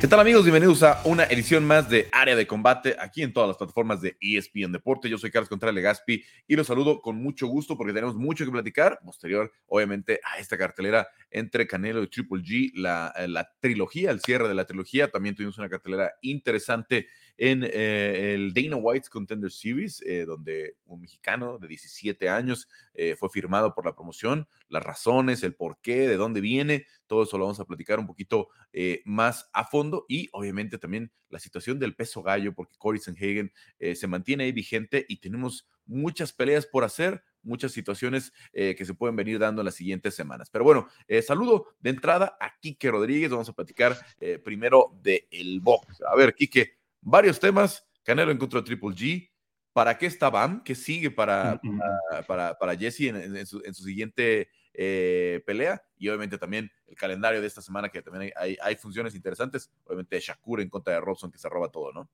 ¿Qué tal amigos? Bienvenidos a una edición más de Área de Combate aquí en todas las plataformas de ESPN Deporte. Yo soy Carlos Contreras Legaspi y los saludo con mucho gusto porque tenemos mucho que platicar posterior, obviamente, a esta cartelera entre Canelo y Triple G, la, la trilogía, el cierre de la trilogía. También tuvimos una cartelera interesante en eh, el Dana White's Contender Series, eh, donde un mexicano de 17 años eh, fue firmado por la promoción, las razones, el por qué, de dónde viene, todo eso lo vamos a platicar un poquito más a fondo y obviamente también la situación del peso gallo, porque Corey Sanhagen se mantiene ahí vigente y tenemos muchas peleas por hacer, muchas situaciones que se pueden venir dando en las siguientes semanas. Pero bueno, saludo de entrada a Quique Rodríguez. Vamos a platicar primero de el box. A ver, Quique, varios temas. Canelo encontró Triple G. ¿Para qué está Bam? ¿Qué sigue para, para, para, Jesse en, su, siguiente eh, pelea? Y obviamente también el calendario de esta semana, que también hay, hay, funciones interesantes. Obviamente Shakur en contra de Robson, que se roba todo, ¿no?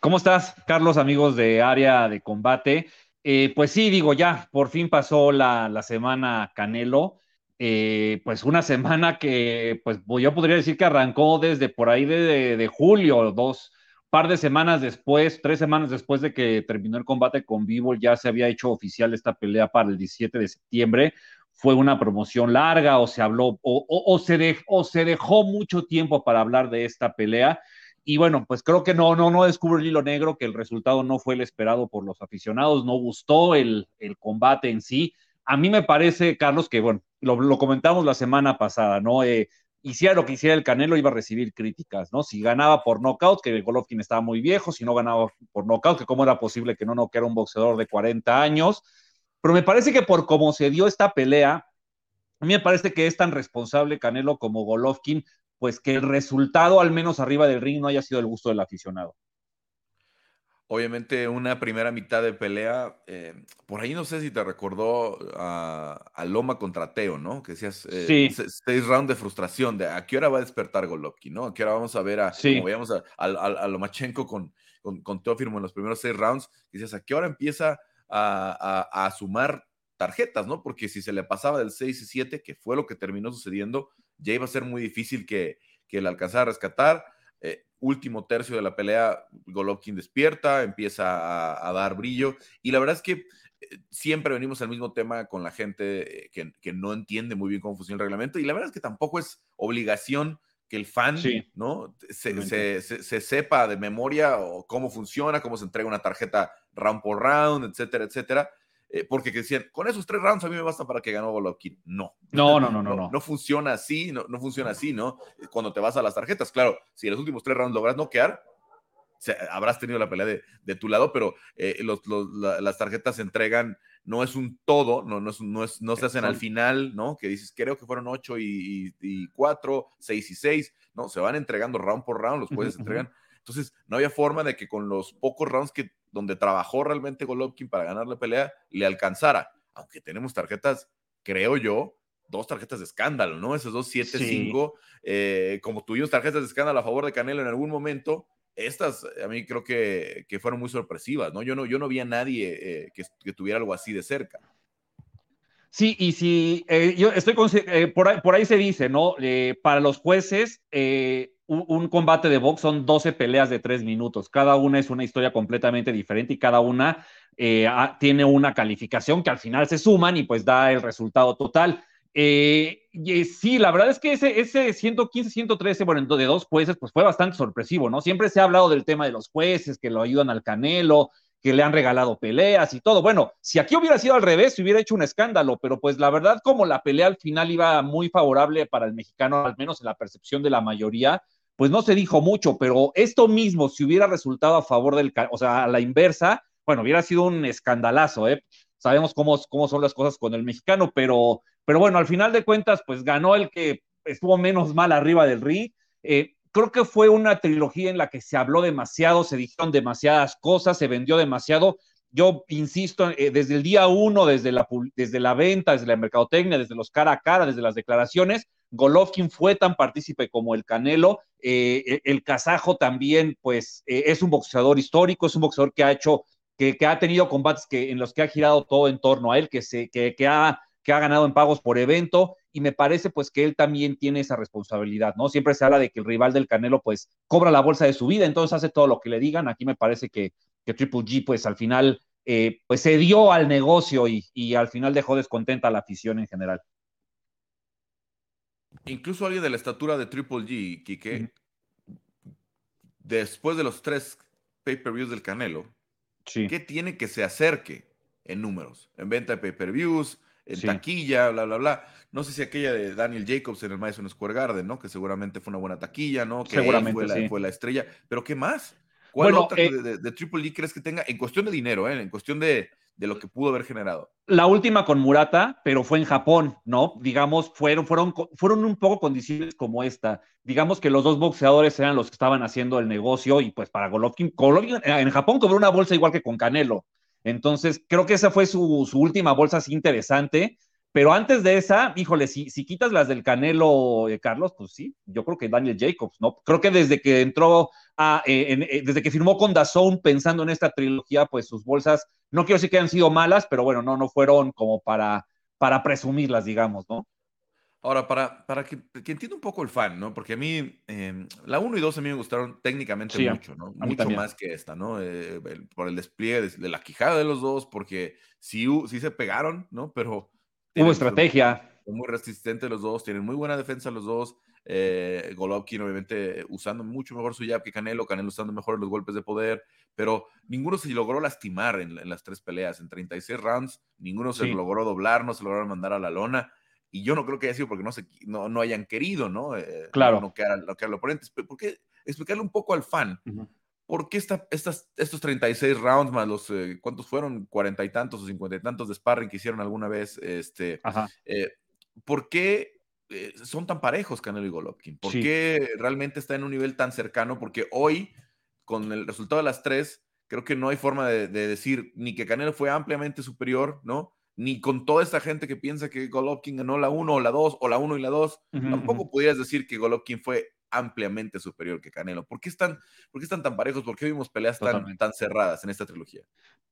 ¿Cómo estás, Carlos, amigos de área de combate? Eh, pues sí, digo, ya, por fin pasó la, la semana Canelo. Eh, pues una semana que, pues yo podría decir que arrancó desde por ahí de, de julio, dos, par de semanas después, tres semanas después de que terminó el combate con Vivo, ya se había hecho oficial esta pelea para el 17 de septiembre. Fue una promoción larga o se habló o, se, dejó mucho tiempo para hablar de esta pelea. Y bueno, pues creo que no, no, no descubre el hilo negro que el resultado no fue el esperado por los aficionados, no gustó el, combate en sí. A mí me parece, Carlos, que bueno, lo, lo comentamos la semana pasada, ¿no? Eh, hiciera lo que hiciera el Canelo, iba a recibir críticas, ¿no? Si ganaba por knockout, que Golovkin estaba muy viejo, si no ganaba por knockout, que cómo era posible que no noqueara un boxeador de 40 años. Pero me parece que por cómo se dio esta pelea, a mí me parece que es tan responsable Canelo como Golovkin, pues que el resultado, al menos arriba del ring, no haya sido el gusto del aficionado. Obviamente una primera mitad de pelea, eh, por ahí no sé si te recordó a, Loma contra Teo, ¿no? Que decías eh, seis rounds de frustración, de a qué hora va a despertar Golovkin, ¿no? A qué hora vamos a ver a, como veíamos a, Lomachenko con, con, con en los primeros seis rounds, que decías a qué hora empieza a, sumar tarjetas, ¿no? Porque si se le pasaba del 6 y 7, que fue lo que terminó sucediendo, ya iba a ser muy difícil que, que le alcanzara a rescatar. Eh, último tercio de la pelea, Golovkin despierta, empieza a, dar brillo. Y la verdad es que eh, siempre venimos al mismo tema con la gente eh, que, no entiende muy bien cómo funciona el reglamento. Y la verdad es que tampoco es obligación que el fan ¿no? Se, se, sepa de memoria o cómo funciona, cómo se entrega una tarjeta round por round, etcétera, etcétera. Eh, porque decían, con esos tres rounds a mí me basta para que ganó Golovkin. No. No, no, no, no. No, no funciona así, no, no funciona así, ¿no? Cuando te vas a las tarjetas, claro, si en los últimos tres rounds logras noquear, habrás tenido la pelea de, de tu lado, pero eh, los, los, las tarjetas se entregan, no es un todo, no, no, es, no, es, no se hacen al final, ¿no? Que dices, creo que fueron ocho y, y, cuatro, seis y seis, ¿no? Se van entregando round por round, los jueces entregan. Entonces, no había forma de que con los pocos rounds que donde trabajó realmente Golovkin para ganar la pelea, le alcanzara. Aunque tenemos tarjetas, creo yo, dos tarjetas de escándalo, ¿no? Esos dos, siete, cinco. Eh, como tuvimos tarjetas de escándalo a favor de Canelo en algún momento, estas a mí creo que, que fueron muy sorpresivas, ¿no? Yo no, yo no vi a nadie eh, que, tuviera algo así de cerca. Sí, y si eh, yo estoy con, por, ahí, por, ahí, se dice, ¿no? para los jueces, un, combate de box son 12 peleas de 3 minutos. Cada una es una historia completamente diferente y cada una eh, tiene una calificación que al final se suman y pues da el resultado total. Eh, y sí, la verdad es que ese, ese 115, 113, bueno, de dos jueces, pues fue bastante sorpresivo, ¿no? Siempre se ha hablado del tema de los jueces, que lo ayudan al Canelo, que le han regalado peleas y todo. Bueno, si aquí hubiera sido al revés, se hubiera hecho un escándalo, pero pues la verdad, como la pelea al final iba muy favorable para el mexicano, al menos en la percepción de la mayoría, pues no se dijo mucho, pero esto mismo, si hubiera resultado a favor del, o sea, a la inversa, bueno, hubiera sido un escandalazo, ¿eh? Sabemos cómo, cómo son las cosas con el mexicano, pero, pero bueno, al final de cuentas, pues ganó el que estuvo menos mal arriba del ring. Eh, creo que fue una trilogía en la que se habló demasiado, se dijeron demasiadas cosas, se vendió demasiado. Yo insisto, eh, desde el día uno, desde la, desde la venta, desde la mercadotecnia, desde los cara a cara, desde las declaraciones, Golovkin fue tan partícipe como el Canelo. Eh, e, el kazajo también, pues, eh, es un boxeador histórico, es un boxeador que ha hecho, que, ha tenido combates que, en los que ha girado todo en torno a él, que, se, que, ha, que ha ganado en pagos por evento. y me parece pues que él también tiene esa responsabilidad, ¿no? Siempre se habla de que el rival del Canelo pues cobra la bolsa de su vida, entonces hace todo lo que le digan. Aquí me parece que, que Triple G pues al final eh, pues se dio al negocio y, y, al final dejó descontenta a la afición en general. Incluso alguien de la estatura de Triple G, Kike, después de los tres pay-per-views del Canelo, ¿qué tiene que se acerque en números? En venta de pay-per-views, en taquilla, bla, bla, bla. No sé si aquella de Daniel Jacobs en el Madison Square Garden, ¿no? Que seguramente fue una buena taquilla, ¿no? Que seguramente fue la, sí. fue la estrella. Pero ¿qué más? ¿Cuál bueno, otra eh, de, de, Triple G crees que tenga en cuestión de dinero, eh, en cuestión de, de, lo que pudo haber generado? La última con Murata, pero fue en Japón, ¿no? Digamos, fueron, fueron, fueron un poco condiciones como esta. Digamos que los dos boxeadores eran los que estaban haciendo el negocio y pues para Golovkin, Golovkin en Japón cobró una bolsa igual que con Canelo. Entonces, creo que esa fue su, su última bolsa así interesante. Pero antes de esa, híjole, si, si quitas las del Canelo, eh, Carlos, pues sí, yo creo que Daniel Jacobs, ¿no? Creo que desde que entró a, eh, en, eh, desde que firmó con Dazón pensando en esta trilogía, pues sus bolsas, no quiero decir que hayan sido malas, pero bueno, no, no fueron como para, para presumirlas, digamos, ¿no? Ahora, para, para que, que entienda un poco el fan, ¿no? Porque a mí, eh, la 1 y 2 a mí me gustaron técnicamente Sí, mucho, ¿no? Mucho también. más que esta, ¿no? Eh, el- por el despliegue de, de la quijada de los dos, porque sí, sí se pegaron, ¿no? Pero Hubo estrategia. son muy resistentes los dos, tienen muy buena defensa los dos. Eh, Golovkin, obviamente, usando mucho mejor su jab que Canelo, Canelo usando mejor los golpes de poder, pero ninguno se logró lastimar en, en las tres peleas. En 36 rounds, ninguno se logró doblar, no se lograron mandar a la lona. Y yo no creo que haya sido porque no, se, no, no hayan querido, ¿no? Eh, Claro. No, quedar, no quedar al oponente. ¿Por qué? Explicarle un poco al fan. Ujú. ¿Por qué esta, estas, estos 36 rounds más los, eh, ¿cuántos fueron? Cuarenta y tantos o cincuenta y tantos de sparring que hicieron alguna vez. Este, eh, ¿Por qué eh, son tan parejos Canelo y Golovkin? ¿Por Sí. qué realmente está en un nivel tan cercano? Porque hoy, con el resultado de las tres, creo que no hay forma de, de decir ni que Canelo fue ampliamente superior, ¿no? Ni con toda esta gente que piensa que Golovkin ganó la 1 o la 2 o la 1 y la 2, Ujú, tampoco ujú. podrías decir que Golovkin fue ampliamente superior que Canelo. ¿Por qué están, por qué están tan parejos? ¿Por qué vimos peleas tan, cerradas en esta trilogía?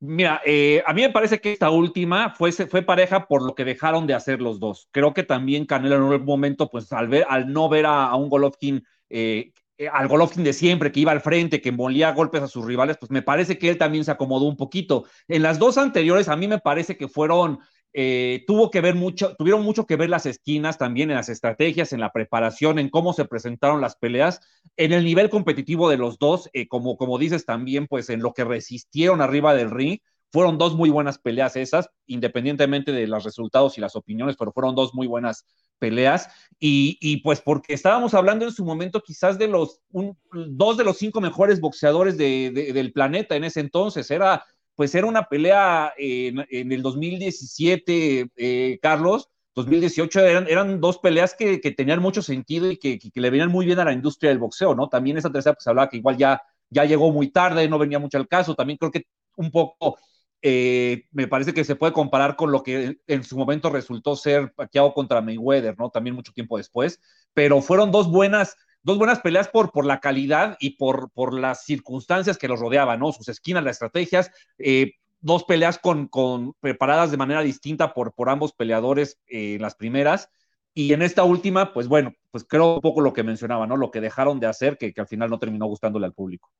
Mira, eh, a mí me parece que esta última fue, fue pareja por lo que dejaron de hacer los dos. Creo que también Canelo en un momento, pues al, ver, al no ver a, a un Golovkin, eh, al Golovkin de siempre, que iba al frente, que molía golpes a sus rivales, pues me parece que él también se acomodó un poquito. En las dos anteriores, a mí me parece que fueron, eh, tuvo que ver mucho, tuvieron mucho que ver las esquinas también en las estrategias, en la preparación, en cómo se presentaron las peleas, en el nivel competitivo de los dos, eh, como, como dices también, pues en lo que resistieron arriba del ring. Fueron dos muy buenas peleas esas, independientemente de los resultados y las opiniones, pero fueron dos muy buenas peleas. Y, pues porque estábamos hablando en su momento quizás de los dos de los cinco mejores boxeadores de, de, del planeta en ese entonces. Era pues era una pelea en, en el 2017, eh, Carlos, 2018 eran, eran dos peleas que, que, tenían mucho sentido y que, que, le venían muy bien a la industria del boxeo, ¿no? También esa tercera pues hablaba que igual ya, ya llegó muy tarde, no venía mucho al caso, también creo que un poco eh, me parece que se puede comparar con lo que en su momento resultó ser Pacquiao contra Mayweather, ¿no? También mucho tiempo después, pero fueron dos buenas, dos buenas peleas por, por la calidad y por, por las circunstancias que los rodeaban, ¿no? Sus esquinas, las estrategias, eh, dos peleas con, con, preparadas de manera distinta por, por ambos peleadores en eh, las primeras. Y en esta última, pues bueno, pues creo un poco lo que mencionaba, ¿no? Lo que dejaron de hacer, que, que al final no terminó gustándole al público.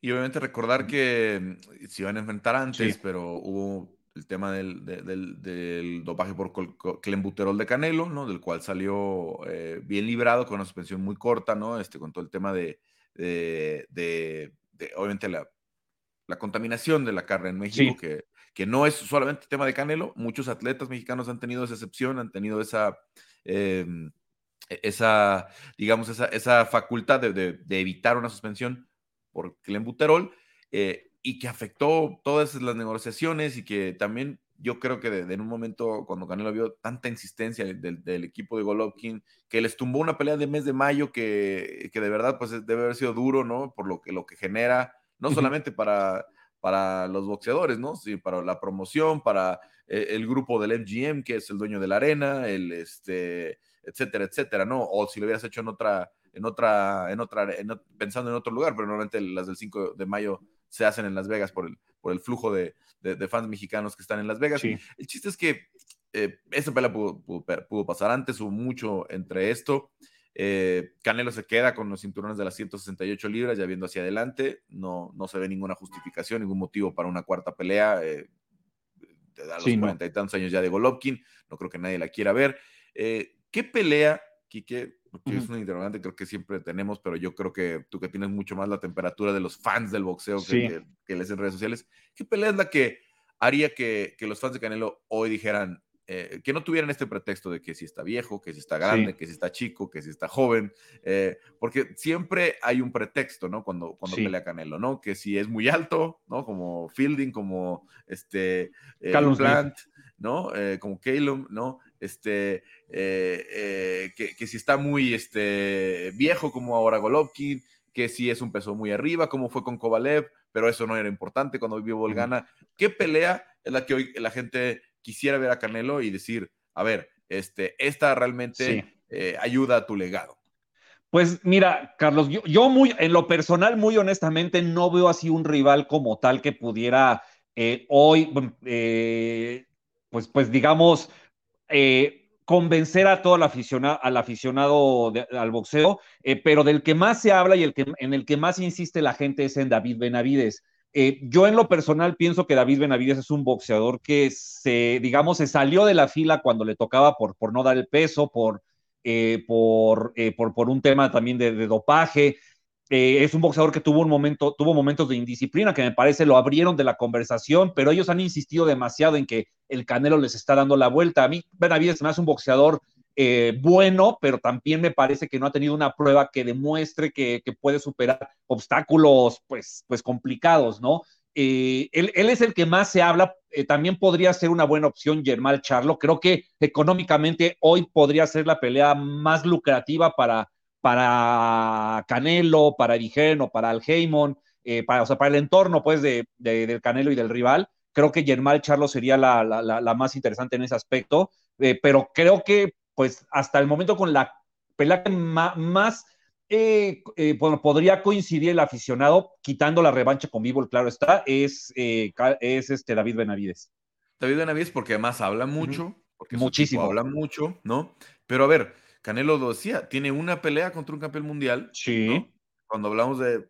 Y obviamente recordar que mm, se iban a enfrentar antes, Sí. pero hubo el tema del, de- del, del dopaje por clenbuterol de Canelo, ¿no? Del cual salió eh, bien librado con una suspensión muy corta, ¿no? Este, con todo el tema de, de- de- de, obviamente, la, la contaminación de la carne en México, Sí. que, que no es solamente tema de Canelo. Muchos atletas mexicanos han tenido esa excepción, han tenido esa, eh, esa digamos, esa, esa facultad de, de- de evitar una suspensión por clenbuterol eh, y que afectó todas las negociaciones y que también yo creo que de, de en un momento cuando Canelo vio tanta insistencia del, del equipo de Golovkin que les tumbó una pelea de mes de mayo que, que de verdad pues debe haber sido duro, ¿no? Por lo que, lo que genera, no solamente para, para los boxeadores, ¿no? Sí, para la promoción, para eh, el grupo del MGM, que es el dueño de la arena, el, este, etcétera, etcétera, ¿no? O si lo hubieras hecho en otra, en otra, en otra, en pensando en otro lugar, pero normalmente las del 5 de mayo se hacen en Las Vegas por el, por el flujo de, de, de fans mexicanos que están en Las Vegas. Sí. El chiste es que eh, esa pelea pudo, pasar antes, hubo mucho entre esto. Eh, Canelo se queda con los cinturones de las 168 libras, ya viendo hacia adelante. No, no se ve ninguna justificación, ningún motivo para una cuarta pelea. Eh, a los cuarenta y tantos años ya de Golovkin, no creo que nadie la quiera ver. Eh, ¿Qué pelea, Quique? Porque es una interrogante, creo que siempre tenemos, pero yo creo que tú que tienes mucho más la temperatura de los fans del boxeo que, que, lees en redes sociales, ¿qué pelea es la que haría que, que los fans de Canelo hoy dijeran, eh, que no tuvieran este pretexto de que si está viejo, que si está grande, que si está chico, que si está joven, eh, porque siempre hay un pretexto, ¿no? Cuando, cuando pelea Canelo, ¿no? Que si es muy alto, ¿no? Como Fielding, como este eh, Plant, ¿no? como Calum, ¿no? Este, que, que, si está muy este, viejo, como ahora Golovkin, que si es un peso muy arriba, como fue con Kovalev, pero eso no era importante cuando vivió Volgana. ¿Qué pelea es la que hoy la gente quisiera ver a Canelo y decir, a ver, este, esta realmente eh, ayuda a tu legado. Pues mira, Carlos, yo, muy, en lo personal, muy honestamente, no veo así un rival como tal que pudiera eh, hoy, eh, pues, pues digamos, convencer a todo el aficionado, al aficionado al boxeo, pero del que más se habla y el que, en el que más insiste la gente es en David Benavides. Eh, yo en lo personal pienso que David Benavides es un boxeador que se, digamos, se salió de la fila cuando le tocaba por, por no dar el peso, por, eh, eh, por, por, un tema también de, dopaje. Es un boxeador que tuvo un momento, tuvo momentos de indisciplina que me parece lo abrieron de la conversación, pero ellos han insistido demasiado en que el Canelo les está dando la vuelta. A mí Benavides me hace un boxeador eh, bueno, pero también me parece que no ha tenido una prueba que demuestre que, puede superar obstáculos pues, pues complicados, ¿no? Eh, él, es el que más se habla, eh, también podría ser una buena opción Germán Charlo, creo que económicamente hoy podría ser la pelea más lucrativa para, para Canelo, para Erigen o para Alheimon, para, o sea, para el entorno pues de, del Canelo y del rival, creo que Germán Charlo sería la, la, más interesante en ese aspecto, pero creo que pues hasta el momento con la pelea que más eh, eh, podría coincidir el aficionado, quitando la revancha con Vivo, claro está, es, eh, es este David Benavides. David Benavides, porque además habla mucho, porque muchísimo habla mucho, ¿no? Pero a ver, Canelo lo decía, tiene una pelea contra un campeón mundial. Sí. Cuando hablamos de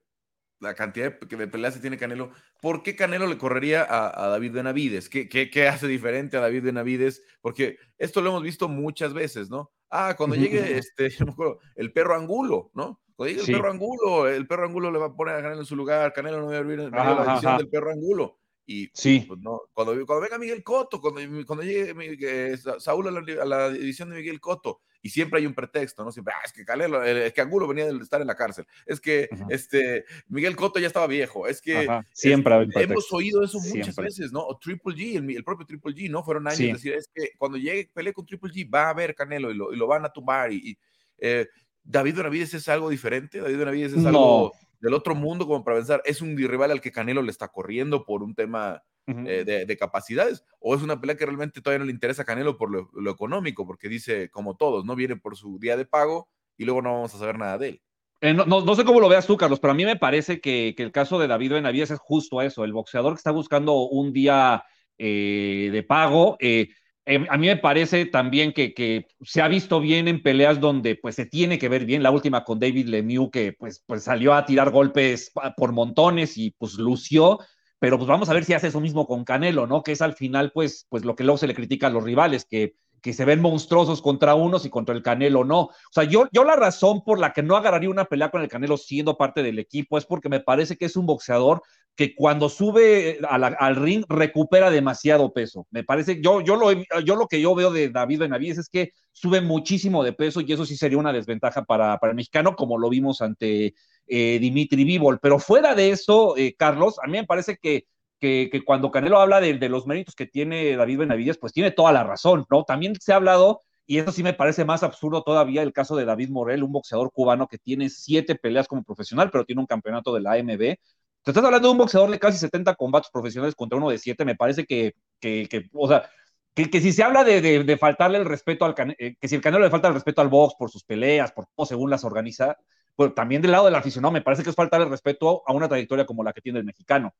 la cantidad de, peleas que tiene Canelo, ¿por qué Canelo le correría a, David Benavides? ¿Qué, ¿Qué, hace diferente a David Benavides? Porque esto lo hemos visto muchas veces, ¿no? Ah, cuando llegue este, el perro Angulo, ¿no? Cuando llegue el perro Angulo, el perro Angulo le va a poner a Canelo en su lugar, Canelo no va a abrir la edición del perro Angulo. Y sí. Pues, no, cuando, cuando venga Miguel Cotto, cuando, cuando llegue eh, Saúl a la, a la edición de Miguel Cotto, y siempre hay un pretexto, ¿no? Siempre, ah, es que Canelo, es que Angulo venía de estar en la cárcel, es que este, Miguel Cotto ya estaba viejo, es que siempre hemos oído eso muchas veces, ¿no? O Triple G, el, propio Triple G, ¿no? Fueron años de decir, es que cuando llegue, pelee con Triple G, va a haber Canelo y lo, y lo van a tumbar. Y, eh, David Benavides es algo diferente, David Benavides es algo del otro mundo, como para pensar, es un rival al que Canelo le está corriendo por un tema eh, de, capacidades, o es una pelea que realmente todavía no le interesa a Canelo por lo, económico, porque dice, como todos, no viene por su día de pago y luego no vamos a saber nada de él. Eh, no, sé cómo lo veas tú, Carlos, pero a mí me parece que, el caso de David Benavides es justo eso, el boxeador que está buscando un día eh, de pago. a mí me parece también que, se ha visto bien en peleas donde pues se tiene que ver bien. La última con David Lemieux, que pues, pues salió a tirar golpes por montones y pues lució pero pues vamos a ver si hace eso mismo con Canelo, ¿no? Que es al final, pues, pues lo que luego se le critica a los rivales, que, que se ven monstruosos contra unos y contra el Canelo no. O sea, yo, yo la razón por la que no agarraría una pelea con el Canelo siendo parte del equipo es porque me parece que es un boxeador que cuando sube al ring recupera demasiado peso. Me parece, yo, yo, lo, yo lo que yo veo de David Benavides es que sube muchísimo de peso y eso sí sería una desventaja para, para el mexicano, como lo vimos ante eh, Dimitri Vivol. Pero fuera de eso, eh, Carlos, a mí me parece que, que, cuando Canelo habla de, los méritos que tiene David Benavides, pues tiene toda la razón, ¿no? También se ha hablado, y eso sí me parece más absurdo todavía, el caso de David Morel, un boxeador cubano que tiene siete peleas como profesional, pero tiene un campeonato de la AMB. Te estás hablando de un boxeador de casi 70 combates profesionales contra uno de siete, me parece que, que, o sea, que, que, si se habla de, de, faltarle el respeto al eh, que si el Canelo le falta el respeto al box por sus peleas, por cómo según las organiza, pues también del lado del aficionado me parece que es faltar el respeto a una trayectoria como la que tiene el mexicano.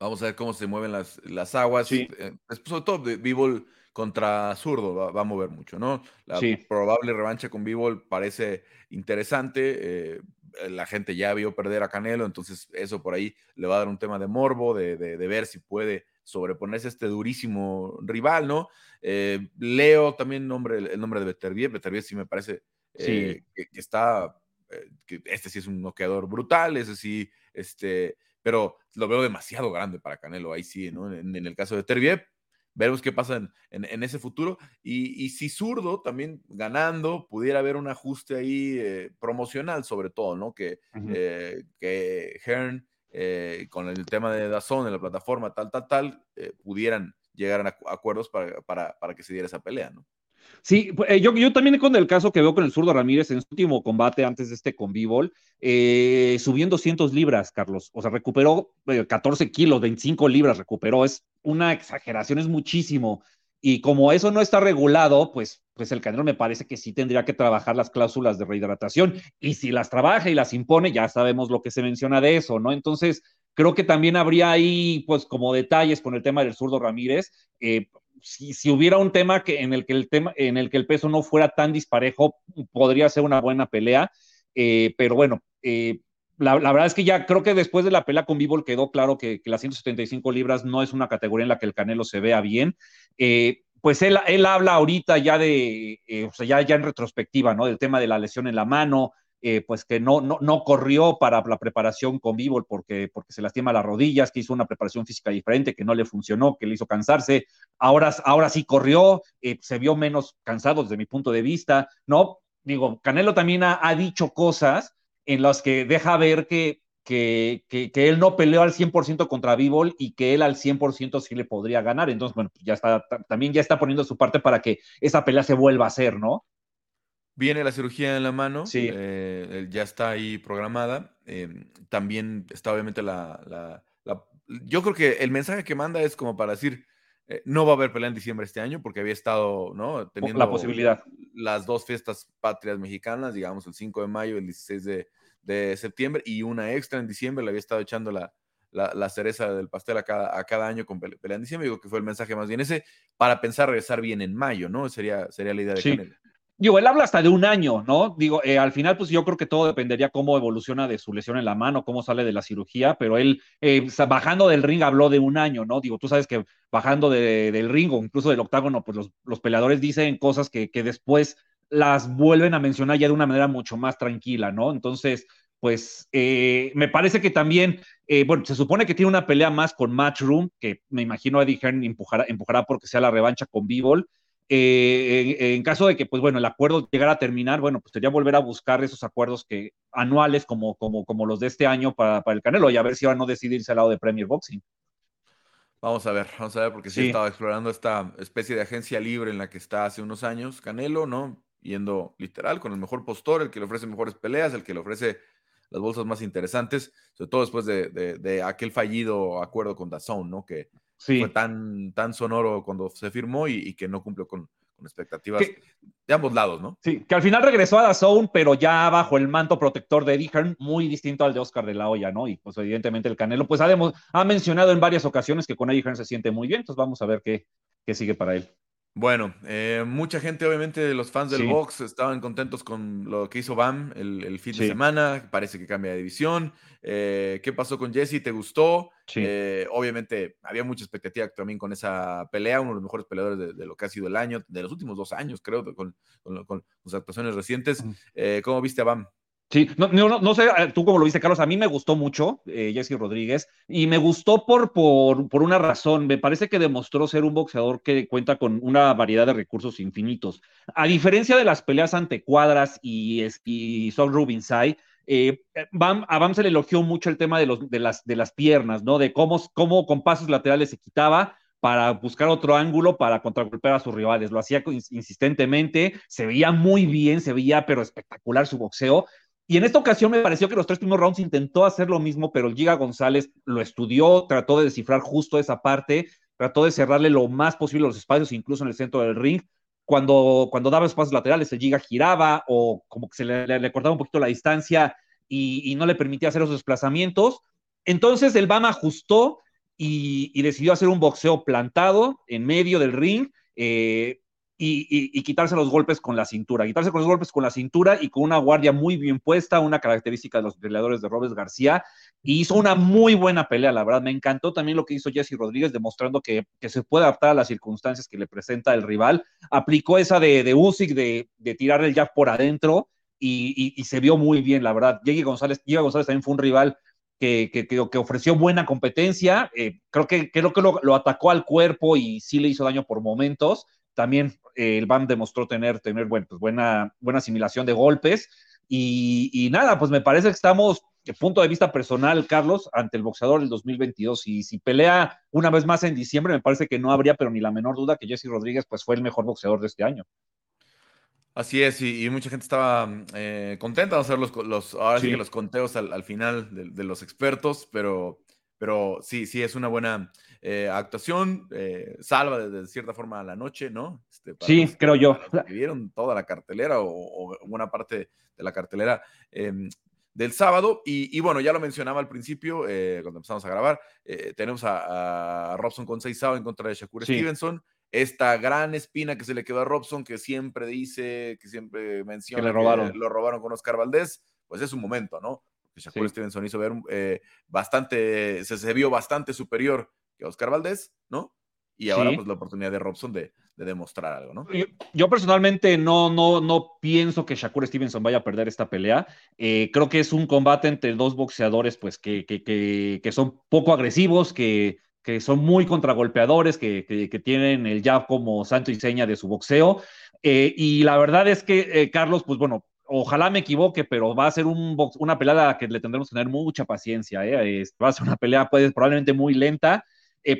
Vamos a ver cómo se mueven las, las aguas. Sí. Eh, sobre todo, Bivol contra zurdo va, a mover mucho, ¿no? La probable revancha con Bivol parece interesante. Eh, la gente ya vio perder a Canelo, entonces eso por ahí le va a dar un tema de morbo, de, ver si puede sobreponerse a este durísimo rival, ¿no? Eh, leo también nombre, el nombre de Beterbiev. Beterbiev sí me parece que, está, este sí es un noqueador brutal, ese sí, este, pero lo veo demasiado grande para Canelo, ahí sí, ¿no? En, el caso de Terbiev, veremos qué pasa en, ese futuro. Y, si zurdo también ganando, pudiera haber un ajuste ahí eh, promocional, sobre todo, ¿no? Que, eh, que Hearn, eh, con el tema de Dazón en la plataforma, tal, tal, tal, pudieran llegar a acuerdos para, para, para que se diera esa pelea, ¿no? Sí, pues, eh, yo, también con el caso que veo con el zurdo Ramírez en su último combate antes de este con B-Ball, eh, subió 200 libras, Carlos. O sea, recuperó 14 eh, kilos, 25 libras recuperó. Es una exageración, es muchísimo. Y como eso no está regulado, pues, pues el Canelo me parece que sí tendría que trabajar las cláusulas de rehidratación. Y si las trabaja y las impone, ya sabemos lo que se menciona de eso, ¿no? Entonces, creo que también habría ahí, pues, como detalles con el tema del zurdo Ramírez. Eh, si, hubiera un tema que, en, el que el tema, en el que el peso no fuera tan disparejo, podría ser una buena pelea. Eh, pero bueno, eh, la, verdad es que ya creo que después de la pelea con Bivol quedó claro que, las 175 libras no es una categoría en la que el Canelo se vea bien. Eh, pues él, él habla ahorita ya de, o sea, ya, ya en retrospectiva, ¿no? Del tema de la lesión en la mano, eh, pues que no, no, no, corrió para la preparación con Bivol porque, porque se lastima las rodillas, que hizo una preparación física diferente, que no le funcionó, que le hizo cansarse. Ahora, ahora sí corrió, eh, se vio menos cansado desde mi punto de vista, ¿no? Digo, Canelo también ha, dicho cosas en las que deja ver que, que, que, él no peleó al 100% contra Bivol y que él al 100% sí le podría ganar. Entonces, bueno, ya está, también ya está poniendo su parte para que esa pelea se vuelva a hacer, ¿no? Viene la cirugía en la mano, eh, ya está ahí programada. Em, también está obviamente la, Yo creo que el mensaje que manda es como para decir, eh, no va a haber pelea en diciembre este año porque había estado, ¿no? Teniendo la posibilidad. Las dos fiestas patrias mexicanas, digamos el 5 de mayo, el 16 de, septiembre y una extra en diciembre, le había estado echando la, la, cereza del pastel a cada, a cada año con pelea en diciembre. Digo que fue el mensaje más bien ese, para pensar regresar bien en mayo, ¿no? Sería, sería la idea de sí digo, él habla hasta de un año, ¿no? Digo, eh, al final, pues yo creo que todo dependería cómo evoluciona de su lesión en la mano, cómo sale de la cirugía, pero él, eh, bajando del ring, habló de un año, ¿no? Digo, tú sabes que bajando del ring o incluso del octágono, pues los, peleadores dicen cosas que, después las vuelven a mencionar ya de una manera mucho más tranquila, ¿no? Entonces, pues eh, me parece que también, bueno, se supone que tiene una pelea más con Matchroom, que me imagino Eddie Hearn empujará, empujará porque sea la revancha con B-Ball, eh, en, caso de que, pues bueno, el acuerdo llegara a terminar, bueno, pues sería volver a buscar esos acuerdos que anuales como, como, como los de este año para, para el Canelo y a ver si va a no decidirse al lado de Premier Boxing. Vamos a ver, vamos a ver, porque sí, estaba explorando esta especie de agencia libre en la que está hace unos años Canelo, ¿no? Yendo literal con el mejor postor, el que le ofrece mejores peleas, el que le ofrece las bolsas más interesantes, sobre todo después de, de, aquel fallido acuerdo con Dazón, ¿no? Que fue tan, tan sonoro cuando se firmó y, que no cumplió con, expectativas de ambos lados, ¿no? Sí, que al final regresó a Dazón, pero ya bajo el manto protector de Eddie Hearn, muy distinto al de Oscar de la Hoya, ¿no? Y pues evidentemente el Canelo, pues ha, ha mencionado en varias ocasiones que con Eddie Hearn se siente muy bien, entonces vamos a ver qué, qué sigue para él. Bueno, eh, mucha gente, obviamente, los fans del box estaban contentos con lo que hizo Bam el, fin de semana. Parece que cambia de división. Eh, ¿Qué pasó con Jesse? ¿Te gustó? Eh, obviamente, había mucha expectativa también con esa pelea. Uno de los mejores peleadores de, lo que ha sido el año, de los últimos dos años, creo, con, con, sus actuaciones recientes. ¿Cómo viste a Bam? Sí, no, no, no, sé, eh, tú como lo viste, Carlos, a mí me gustó mucho eh, Jesse Rodríguez y me gustó por, por, por, una razón. Me parece que demostró ser un boxeador que cuenta con una variedad de recursos infinitos. A diferencia de las peleas ante Cuadras y, y Sol Rubinsay, eh, Bam, a Bam se le elogió mucho el tema de, los, de, las, de las piernas, ¿no? De cómo, cómo con pasos laterales se quitaba para buscar otro ángulo para contragolpear a sus rivales. Lo hacía insistentemente, se veía muy bien, se veía pero espectacular su boxeo. Y en esta ocasión me pareció que los tres primeros rounds intentó hacer lo mismo, pero el Giga González lo estudió, trató de descifrar justo esa parte, trató de cerrarle lo más posible los espacios, incluso en el centro del ring. Cuando, cuando daba espacios laterales, el Giga giraba o como que se le, cortaba un poquito la distancia y, no le permitía hacer esos desplazamientos. Entonces el Bama ajustó y, decidió hacer un boxeo plantado en medio del ring eh, y, quitarse los golpes con la cintura, quitarse con los golpes con la cintura y con una guardia muy bien puesta, una característica de los peleadores de Robes García, y hizo una muy buena pelea, la verdad. Me encantó también lo que hizo Jesse Rodríguez, demostrando que, se puede adaptar a las circunstancias que le presenta el rival. Aplicó esa de, de Usyk, de, de tirar el jab por adentro, y, se vio muy bien, la verdad. Diego González, Diego González también fue un rival que, que, que ofreció buena competencia. Eh, creo que, creo que lo, lo, atacó al cuerpo y sí le hizo daño por momentos. También eh, el BAM demostró tener, tener bueno, pues buena, buena asimilación de golpes. Y, nada, pues me parece que estamos, de punto de vista personal, Carlos, ante el boxeador del 2022. Y si pelea una vez más en diciembre, me parece que no habría, pero ni la menor duda que Jesse Rodríguez pues fue el mejor boxeador de este año. Así es, y, mucha gente estaba eh, contenta de hacer los, los, ahora sí. que los conteos al, final de, los expertos, pero, pero sí, sí, es una buena eh, actuación, eh, salva de, cierta forma a la noche, ¿no? Este, sí, creo yo. Que vieron toda la cartelera o, buena parte de la cartelera em, del sábado, y, bueno, ya lo mencionaba al principio, cuando empezamos a grabar, tenemos a, Robson con 6 en contra de Shakur Stevenson esta gran espina que se le quedó a Robson, que siempre dice, que siempre menciona que, le robaron. lo robaron con Oscar Valdés, pues es un momento, ¿no? Porque Shakur Stevenson hizo ver eh, bastante, se, vio bastante superior que Oscar Valdés, ¿no? Y ahora pues la oportunidad de Robson de, demostrar algo, ¿no? Yo, personalmente no, no, no pienso que Shakur Stevenson vaya a perder esta pelea. Eh, creo que es un combate entre dos boxeadores pues que, que, que son poco agresivos, que que son muy contragolpeadores, que, que, tienen el jab como santo y seña de su boxeo. Eh, y la verdad es que, eh, Carlos, pues bueno, ojalá me equivoque, pero va a ser un una pelea que le tendremos que tener mucha paciencia. ¿eh? va a ser una pelea pues, probablemente muy lenta,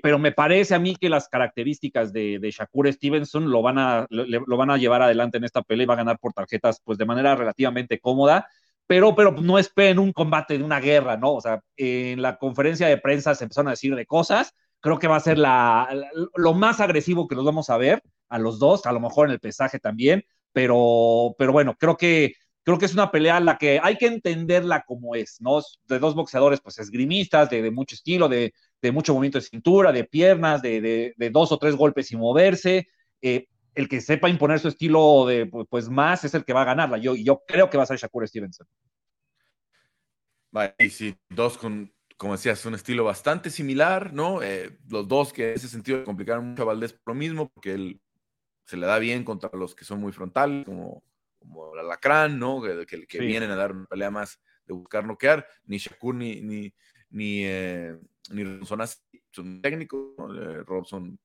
pero me parece a mí que las características de, de Shakur Stevenson lo van, a, lo, van a llevar adelante en esta pelea y va a ganar por tarjetas pues, de manera relativamente cómoda pero, pero no esperen un combate de una guerra, ¿no? O sea, en la conferencia de prensa se empezaron a decir de cosas, creo que va a ser la, lo más agresivo que nos vamos a ver a los dos, a lo mejor en el pesaje también, pero, pero bueno, creo que, creo que es una pelea en la que hay que entenderla como es, ¿no? De dos boxeadores, pues esgrimistas, de, de mucho estilo, de, de, mucho movimiento de cintura, de piernas, de, de dos o tres golpes y moverse. Eh, el que sepa imponer su estilo de pues más es el que va a ganarla. Yo, yo creo que va a ser Shakur Stevenson. Y sí, dos con, como decías, un estilo bastante similar, ¿no? Eh, los dos que en ese sentido complicaron mucho a Valdés por lo mismo, porque él se le da bien contra los que son muy frontales, como, como el alacrán, ¿no? Que, que, vienen a dar una pelea más de buscar noquear. Ni Shakur ni, ni, ni, eh, ni Robson son técnicos, eh, Robson,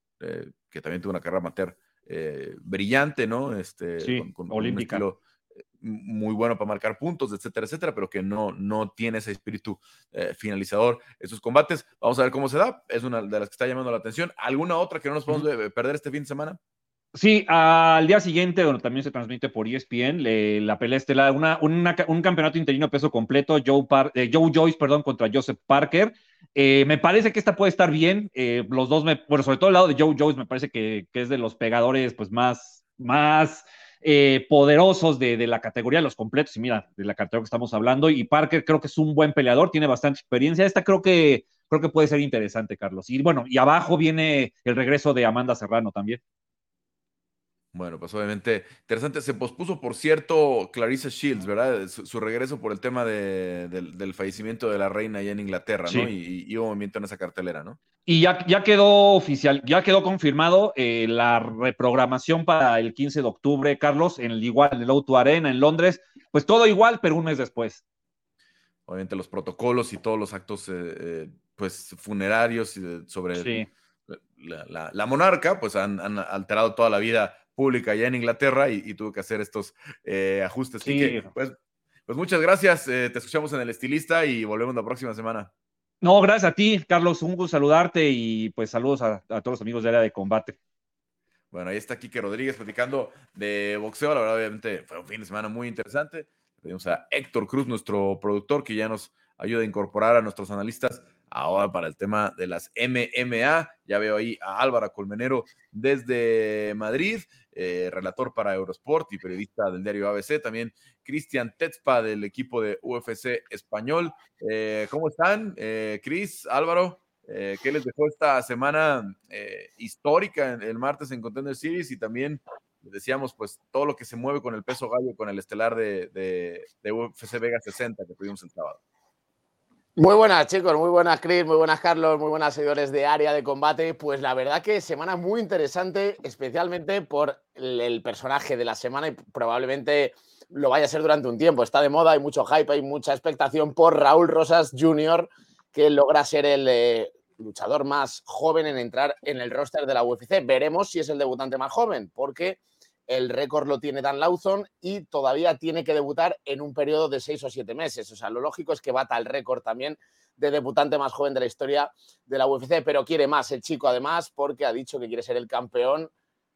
que también tuvo una carrera amateur eh, brillante, ¿no? Este, con, un estilo eh, muy bueno para marcar puntos, etcétera, etcétera, pero que no, no tiene ese espíritu eh, finalizador esos combates. Vamos a ver cómo se da. Es una de las que está llamando la atención. ¿Alguna otra que no nos podemos perder este fin de semana? Sí, al día siguiente, bueno, también se transmite por ESPN, la pelea estelar, una, un campeonato interino peso completo, Joe, Joe Joyce, perdón, contra Joseph Parker. Eh, me parece que esta puede estar bien. Eh, los dos, me, bueno, sobre todo el lado de Joe Joyce, me parece que, es de los pegadores pues, más, más eh, poderosos de, la categoría los completos. Y mira, de la categoría que estamos hablando. Y Parker creo que es un buen peleador, tiene bastante experiencia. Esta creo que, creo que puede ser interesante, Carlos. Y bueno, y abajo viene el regreso de Amanda Serrano también. Bueno, pues obviamente interesante. Se pospuso, por cierto, Clarissa Shields, ¿verdad? Su, regreso por el tema del, fallecimiento de la reina allá en Inglaterra, ¿no? Y, hubo movimiento en esa cartelera, ¿no? Y ya, ya quedó oficial, ya quedó confirmado eh, la reprogramación para el 15 de octubre, Carlos, en el igual, en el Auto Arena, en Londres. Pues todo igual, pero un mes después. Obviamente los protocolos y todos los actos, eh, eh, pues, funerarios sobre la, monarca, pues han, han alterado toda la vida pública allá en Inglaterra y, tuvo que hacer estos eh, ajustes. Sí. pues, pues muchas gracias, eh, te escuchamos en el estilista y volvemos la próxima semana. No, gracias a ti, Carlos, un gusto saludarte y pues saludos a, todos los amigos de área de combate. Bueno, ahí está Quique Rodríguez platicando de boxeo, la verdad obviamente fue un fin de semana muy interesante. Pedimos a Héctor Cruz, nuestro productor, que ya nos ayuda a incorporar a nuestros analistas ahora para el tema de las MMA. Ya veo ahí a Álvaro Colmenero desde Madrid, eh, relator para Eurosport y periodista del diario ABC. También Cristian Tetzpa del equipo de UFC español. Eh, ¿Cómo están? Eh, Cris, Álvaro. Eh, ¿Qué les dejó esta semana eh, histórica el martes en Contender Series? Y también decíamos, pues, todo lo que se mueve con el peso gallo, con el estelar de, de, UFC Vega 60 que tuvimos el sábado. Muy buenas, chicos, muy buenas, Chris, muy buenas, Carlos, muy buenas seguidores de área de combate. Pues la verdad que semana muy interesante, especialmente por el personaje de la semana y probablemente lo vaya a ser durante un tiempo. Está de moda, hay mucho hype, hay mucha expectación por Raúl Rosas Jr., que logra ser el eh, luchador más joven en entrar en el roster de la UFC. Veremos si es el debutante más joven, porque el récord lo tiene Dan Lawson y todavía tiene que debutar en un periodo de seis o siete meses. O sea, lo lógico es que bata el récord también de debutante más joven de la historia de la UFC, pero quiere más el chico además porque ha dicho que quiere ser el campeón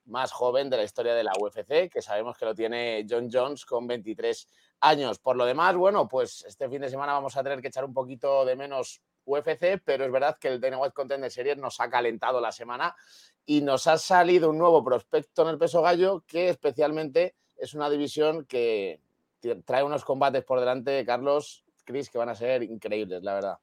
más joven de la historia de la UFC, que sabemos que lo tiene John Jones con 23 años. Por lo demás, bueno, pues este fin de semana vamos a tener que echar un poquito de menos UFC, pero es verdad que el Dana White Contender Series nos ha calentado la semana y nos ha salido un nuevo prospecto en el peso gallo que especialmente es una división que trae unos combates por delante, Carlos, Chris, que van a ser increíbles, la verdad.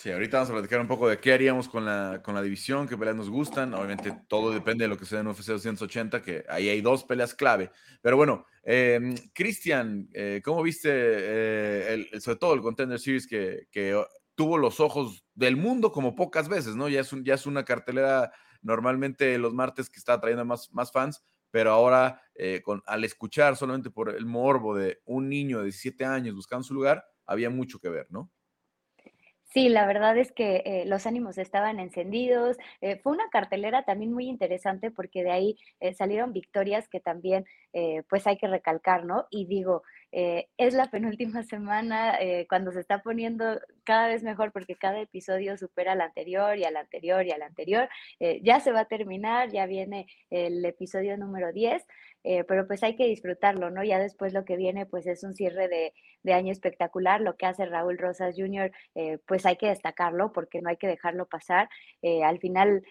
Sí, ahorita vamos a platicar un poco de qué haríamos con la, con la división, qué peleas nos gustan. Obviamente todo depende de lo que sea en UFC 280, que ahí hay dos peleas clave. Pero bueno, em, Cristian, eh, ¿cómo viste eh, el, sobre todo el Contender Series que, que, tuvo los ojos del mundo como pocas veces, ¿no? Ya es, ya una cartelera normalmente los martes que está trayendo más, más fans, pero ahora eh, al escuchar solamente por el morbo de un niño de 17 años buscando su lugar, había mucho que ver, ¿no? Sí, la verdad es que eh, los ánimos estaban encendidos. Eh, fue una cartelera también muy interesante porque de ahí salieron victorias que también pues hay que recalcar, ¿no? Y digo, es la penúltima semana cuando se está poniendo cada vez mejor porque cada episodio supera al anterior y al anterior y al anterior. ya se va a terminar, ya viene el episodio número 10. Eh, pero pues hay que disfrutarlo, ¿no? Ya después lo que viene pues es un cierre de, año espectacular, lo que hace Raúl Rosas Jr., eh, pues hay que destacarlo porque no hay que dejarlo pasar. Eh, al final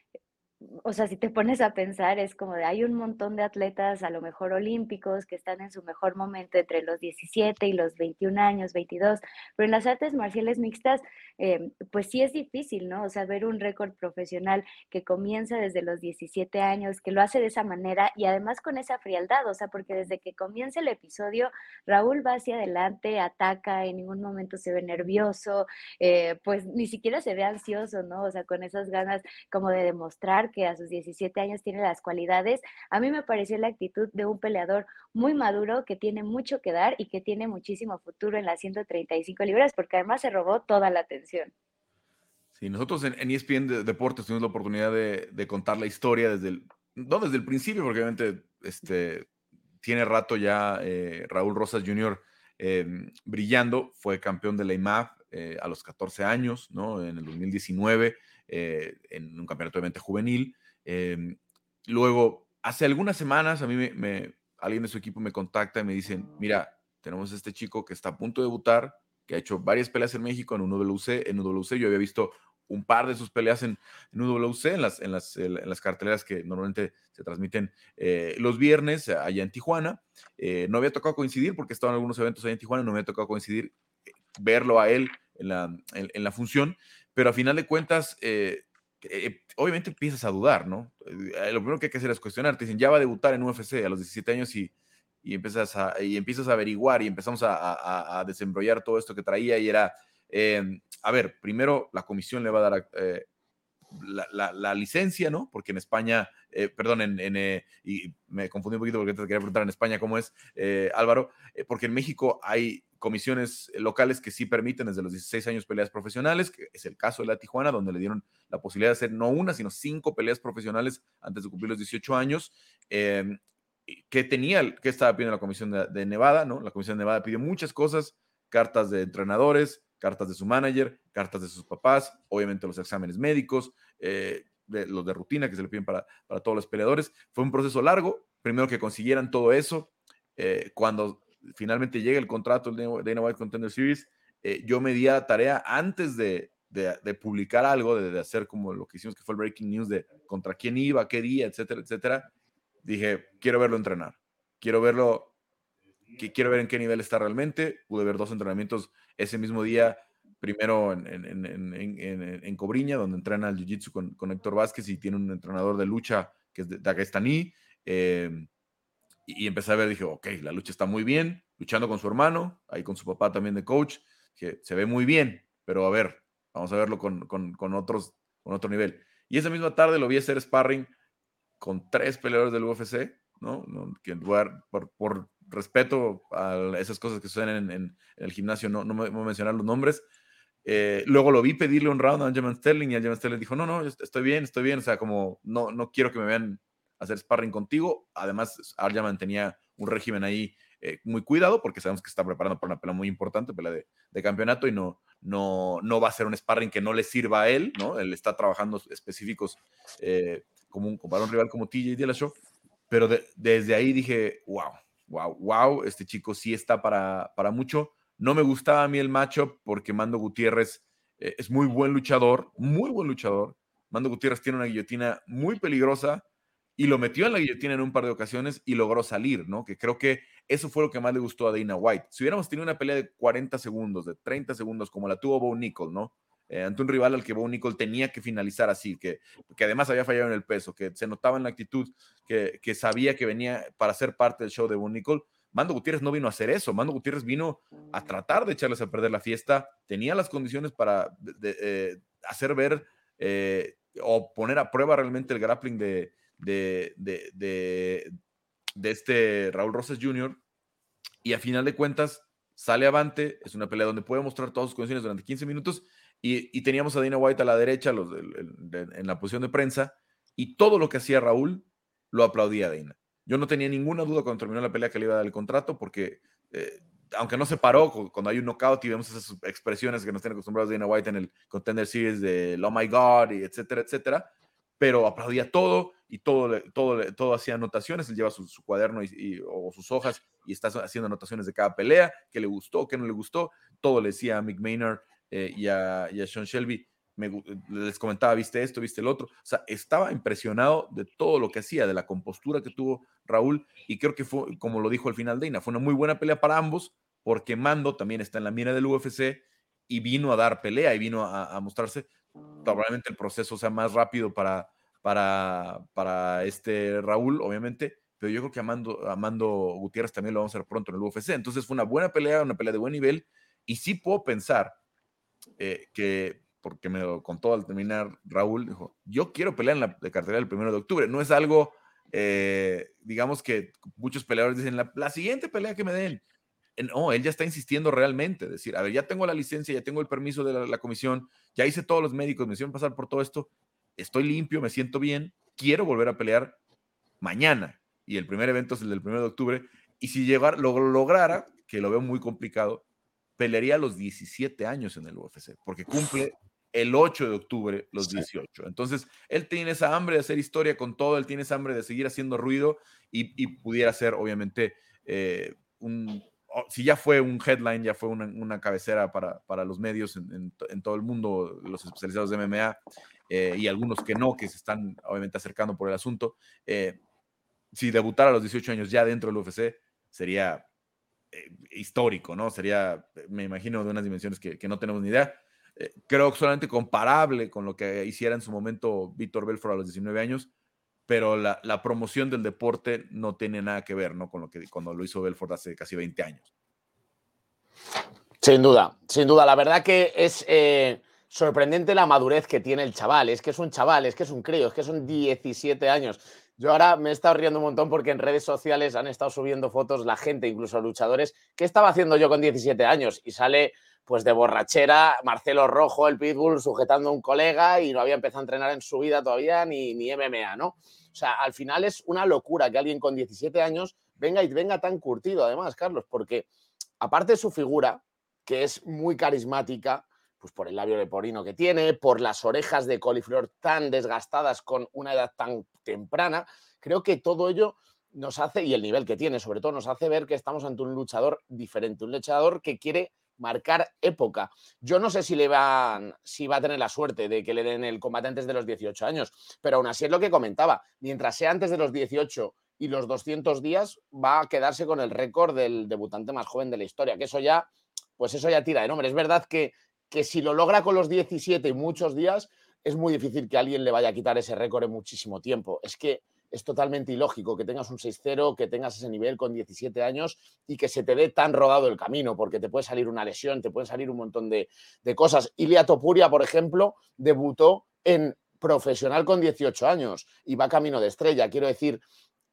o sea, si te pones a pensar, es como de hay un montón de atletas, a lo mejor olímpicos, que están en su mejor momento entre los 17 y los 21 años, 22, pero en las artes marciales mixtas, eh, pues sí es difícil, ¿no? O sea, ver un récord profesional que comienza desde los 17 años, que lo hace de esa manera y además con esa frialdad, o sea, porque desde que comienza el episodio, Raúl va hacia adelante, ataca, en ningún momento se ve nervioso, eh, pues ni siquiera se ve ansioso, ¿no? O sea, con esas ganas como de demostrar que a sus 17 años tiene las cualidades, a mí me pareció la actitud de un peleador muy maduro que tiene mucho que dar y que tiene muchísimo futuro en las 135 libras, porque además se robó toda la atención. Sí, nosotros en, ESPN Deportes tuvimos la oportunidad de, contar la historia desde el, no desde el principio, porque obviamente este, tiene rato ya eh, Raúl Rosas Jr. Em, brillando, fue campeón de la IMAF eh, a los 14 años, ¿no? En el 2019. Eh, en un campeonato de mente juvenil. Em, luego, hace algunas semanas, a mí me, alguien de su equipo me contacta y me dicen, mira, tenemos este chico que está a punto de debutar, que ha hecho varias peleas en México en un WC, en UWC. Yo había visto un par de sus peleas en, en UWC, en las, en, las, en las carteleras que normalmente se transmiten eh, los viernes allá en Tijuana. Eh, no había tocado coincidir porque estaban algunos eventos allá en Tijuana, no me había tocado coincidir, verlo a él en la, en la función pero a final de cuentas, eh, eh, obviamente empiezas a dudar, ¿no? Eh, lo primero que hay que hacer es cuestionar. Te dicen, ya va a debutar en UFC a los 17 años y, y, empiezas, a, y empiezas a averiguar y empezamos a, a, desembrollar todo esto que traía y era, a ver, primero la comisión le va a dar la, la, licencia, ¿no? Porque en España, perdón, en, y me confundí un poquito porque te quería preguntar en España cómo es, Álvaro, porque en México hay comisiones locales que sí permiten desde los 16 años peleas profesionales, que es el caso de la Tijuana, donde le dieron la posibilidad de hacer no una, sino cinco peleas profesionales antes de cumplir los 18 años. Eh, que tenía, que estaba pidiendo la Comisión de, Nevada, ¿no? La Comisión de Nevada pidió muchas cosas, cartas de entrenadores, cartas de su manager, cartas de sus papás, obviamente los exámenes médicos, eh, de, los de rutina que se le piden para, para todos los peleadores. Fue un proceso largo, primero que consiguieran todo eso, eh, cuando finalmente llega el contrato de Dana White Contender Series, eh, yo me di a tarea antes de, publicar algo, de, hacer como lo que hicimos, que fue el breaking news de contra quién iba, qué día, etcétera, etcétera. Dije, quiero verlo entrenar, quiero verlo, quiero ver en qué nivel está realmente. Pude ver dos entrenamientos ese mismo día primero en, en, Cobriña, donde entrena el Jiu-Jitsu con, con, Héctor Vázquez y tiene un entrenador de lucha que es de Dagestaní. Em, y, empecé a ver, dije, ok, la lucha está muy bien, luchando con su hermano, ahí con su papá también de coach, que se ve muy bien, pero a ver, vamos a verlo con, con, otros, con otro nivel. Y esa misma tarde lo vi hacer sparring con tres peleadores del UFC, ¿no? que por, por, respeto a esas cosas que suceden en, el gimnasio, no, no me voy a mencionar los nombres. Eh, luego lo vi pedirle un round a Aljamain Sterling y Aljamain Sterling dijo, no, no, estoy bien, estoy bien, o sea, como no, no quiero que me vean hacer sparring contigo. Además, Aljamain tenía un régimen ahí eh, muy cuidado porque sabemos que está preparando para una pelea muy importante, pelea de, de, campeonato y no, no, no va a ser un sparring que no le sirva a él, ¿no? Él está trabajando específicos eh, como un, para un rival como TJ Dillashaw, pero desde ahí dije, wow, wow, wow, este chico sí está para, para mucho. No me gustaba a mí el matchup porque Mando Gutiérrez eh, es muy buen luchador, muy buen luchador. Mando Gutiérrez tiene una guillotina muy peligrosa y lo metió en la guillotina en un par de ocasiones y logró salir, ¿no? Que creo que eso fue lo que más le gustó a Dana White. Si hubiéramos tenido una pelea de 40 segundos, de 30 segundos, como la tuvo Bo Nickel, ¿no? Eh, ante un rival al que Bo Nickel tenía que finalizar así, que, que además había fallado en el peso, que se notaba en la actitud, que, que sabía que venía para ser parte del show de Bo Nickel. Mando Gutiérrez no vino a hacer eso. Mando Gutiérrez vino a tratar de echarles a perder la fiesta. Tenía las condiciones para eh, hacer ver eh, o poner a prueba realmente el grappling de, de, de, de, este Raúl Rosas Jr. Y a final de cuentas sale avante, es una pelea donde puede mostrar todas sus condiciones durante 15 minutos y, teníamos a Dina White a la derecha en la posición de prensa y todo lo que hacía Raúl lo aplaudía Dina. Yo no tenía ninguna duda cuando terminó la pelea que le iba a dar el contrato porque eh, aunque no se paró, cuando hay un knockout y vemos esas expresiones que nos tienen acostumbrados Dana White en el Contender Series de Oh my God, y etcétera, etcétera, pero aplaudía todo y todo, todo, todo hacía anotaciones. Él lleva su, cuaderno y, o sus hojas y está haciendo anotaciones de cada pelea, qué le gustó, qué no le gustó. Todo le decía a Mick Maynard eh, y, a, Sean Shelby. Me, les comentaba, viste esto, viste el otro. O sea, estaba impresionado de todo lo que hacía, de la compostura que tuvo Raúl. Y creo que fue, como lo dijo al final Dana, fue una muy buena pelea para ambos, porque Mando también está en la mira del UFC y vino a dar pelea y vino a mostrarse probablemente el proceso sea más rápido para, para, para este Raúl, obviamente, pero yo creo que Amando, Amando Gutiérrez también lo vamos a ver pronto en el UFC. Entonces fue una buena pelea, una pelea de buen nivel, y sí puedo pensar eh, que, porque me lo contó al terminar Raúl, dijo, yo quiero pelear en la de cartera del primero de octubre. No es algo, eh, digamos que muchos peleadores dicen, la, la siguiente pelea que me den, no, él ya está insistiendo realmente, decir, a ver, ya tengo la licencia, ya tengo el permiso de la, comisión, ya hice todos los médicos, me hicieron pasar por todo esto, estoy limpio, me siento bien, quiero volver a pelear mañana. Y el primer evento es el del 1 de octubre. Y si llegar, lo lograra, que lo veo muy complicado, pelearía a los 17 años en el UFC, porque cumple el 8 de octubre los 18. Entonces, él tiene esa hambre de hacer historia con todo, él tiene esa hambre de seguir haciendo ruido y, pudiera ser, obviamente, eh, un, si ya fue un headline, ya fue una, cabecera para, para, los medios en, todo el mundo, los especializados de MMA eh, y algunos que no, que se están obviamente acercando por el asunto. Eh, si debutara a los 18 años ya dentro del UFC, sería eh, histórico, ¿no? Sería, me imagino, de unas dimensiones que, que no tenemos ni idea. creo que solamente comparable con lo que hiciera en su momento Víctor Belfort a los 19 años, pero la, promoción del deporte no tiene nada que ver ¿no? con lo que cuando lo hizo Belfort hace casi 20 años. Sin duda, sin duda. La verdad que es eh, sorprendente la madurez que tiene el chaval. Es que es un chaval, es que es un crío, es que son 17 años. Yo ahora me he estado riendo un montón porque en redes sociales han estado subiendo fotos la gente, incluso luchadores. ¿Qué estaba haciendo yo con 17 años? Y sale pues de borrachera Marcelo Rojo, el Pitbull, sujetando a un colega y no había empezado a entrenar en su vida todavía ni, ni MMA, ¿no? O sea, al final es una locura que alguien con 17 años venga y venga tan curtido, además, Carlos, porque aparte de su figura, que es muy carismática, pues por el labio leporino que tiene, por las orejas de coliflor tan desgastadas con una edad tan temprana, creo que todo ello nos hace, y el nivel que tiene sobre todo, nos hace ver que estamos ante un luchador diferente, un luchador que quiere marcar época. Yo no sé si le van, si va a tener la suerte de que le den el combate antes de los 18 años, pero aún así es lo que comentaba. Mientras sea antes de los 18 y los 200 días, va a quedarse con el récord del debutante más joven de la historia, que eso ya, pues eso ya tira de nombre. Es verdad que que si lo logra con los 17 y muchos días, es muy difícil que alguien le vaya a quitar ese récord en muchísimo tiempo. Es que es totalmente ilógico que tengas un 6-0, que tengas ese nivel con 17 años y que se te dé tan rodado el camino, porque te puede salir una lesión, te pueden salir un montón de, de cosas. Ilia Topuria, por ejemplo, debutó en profesional con 18 años y va camino de estrella. Quiero decir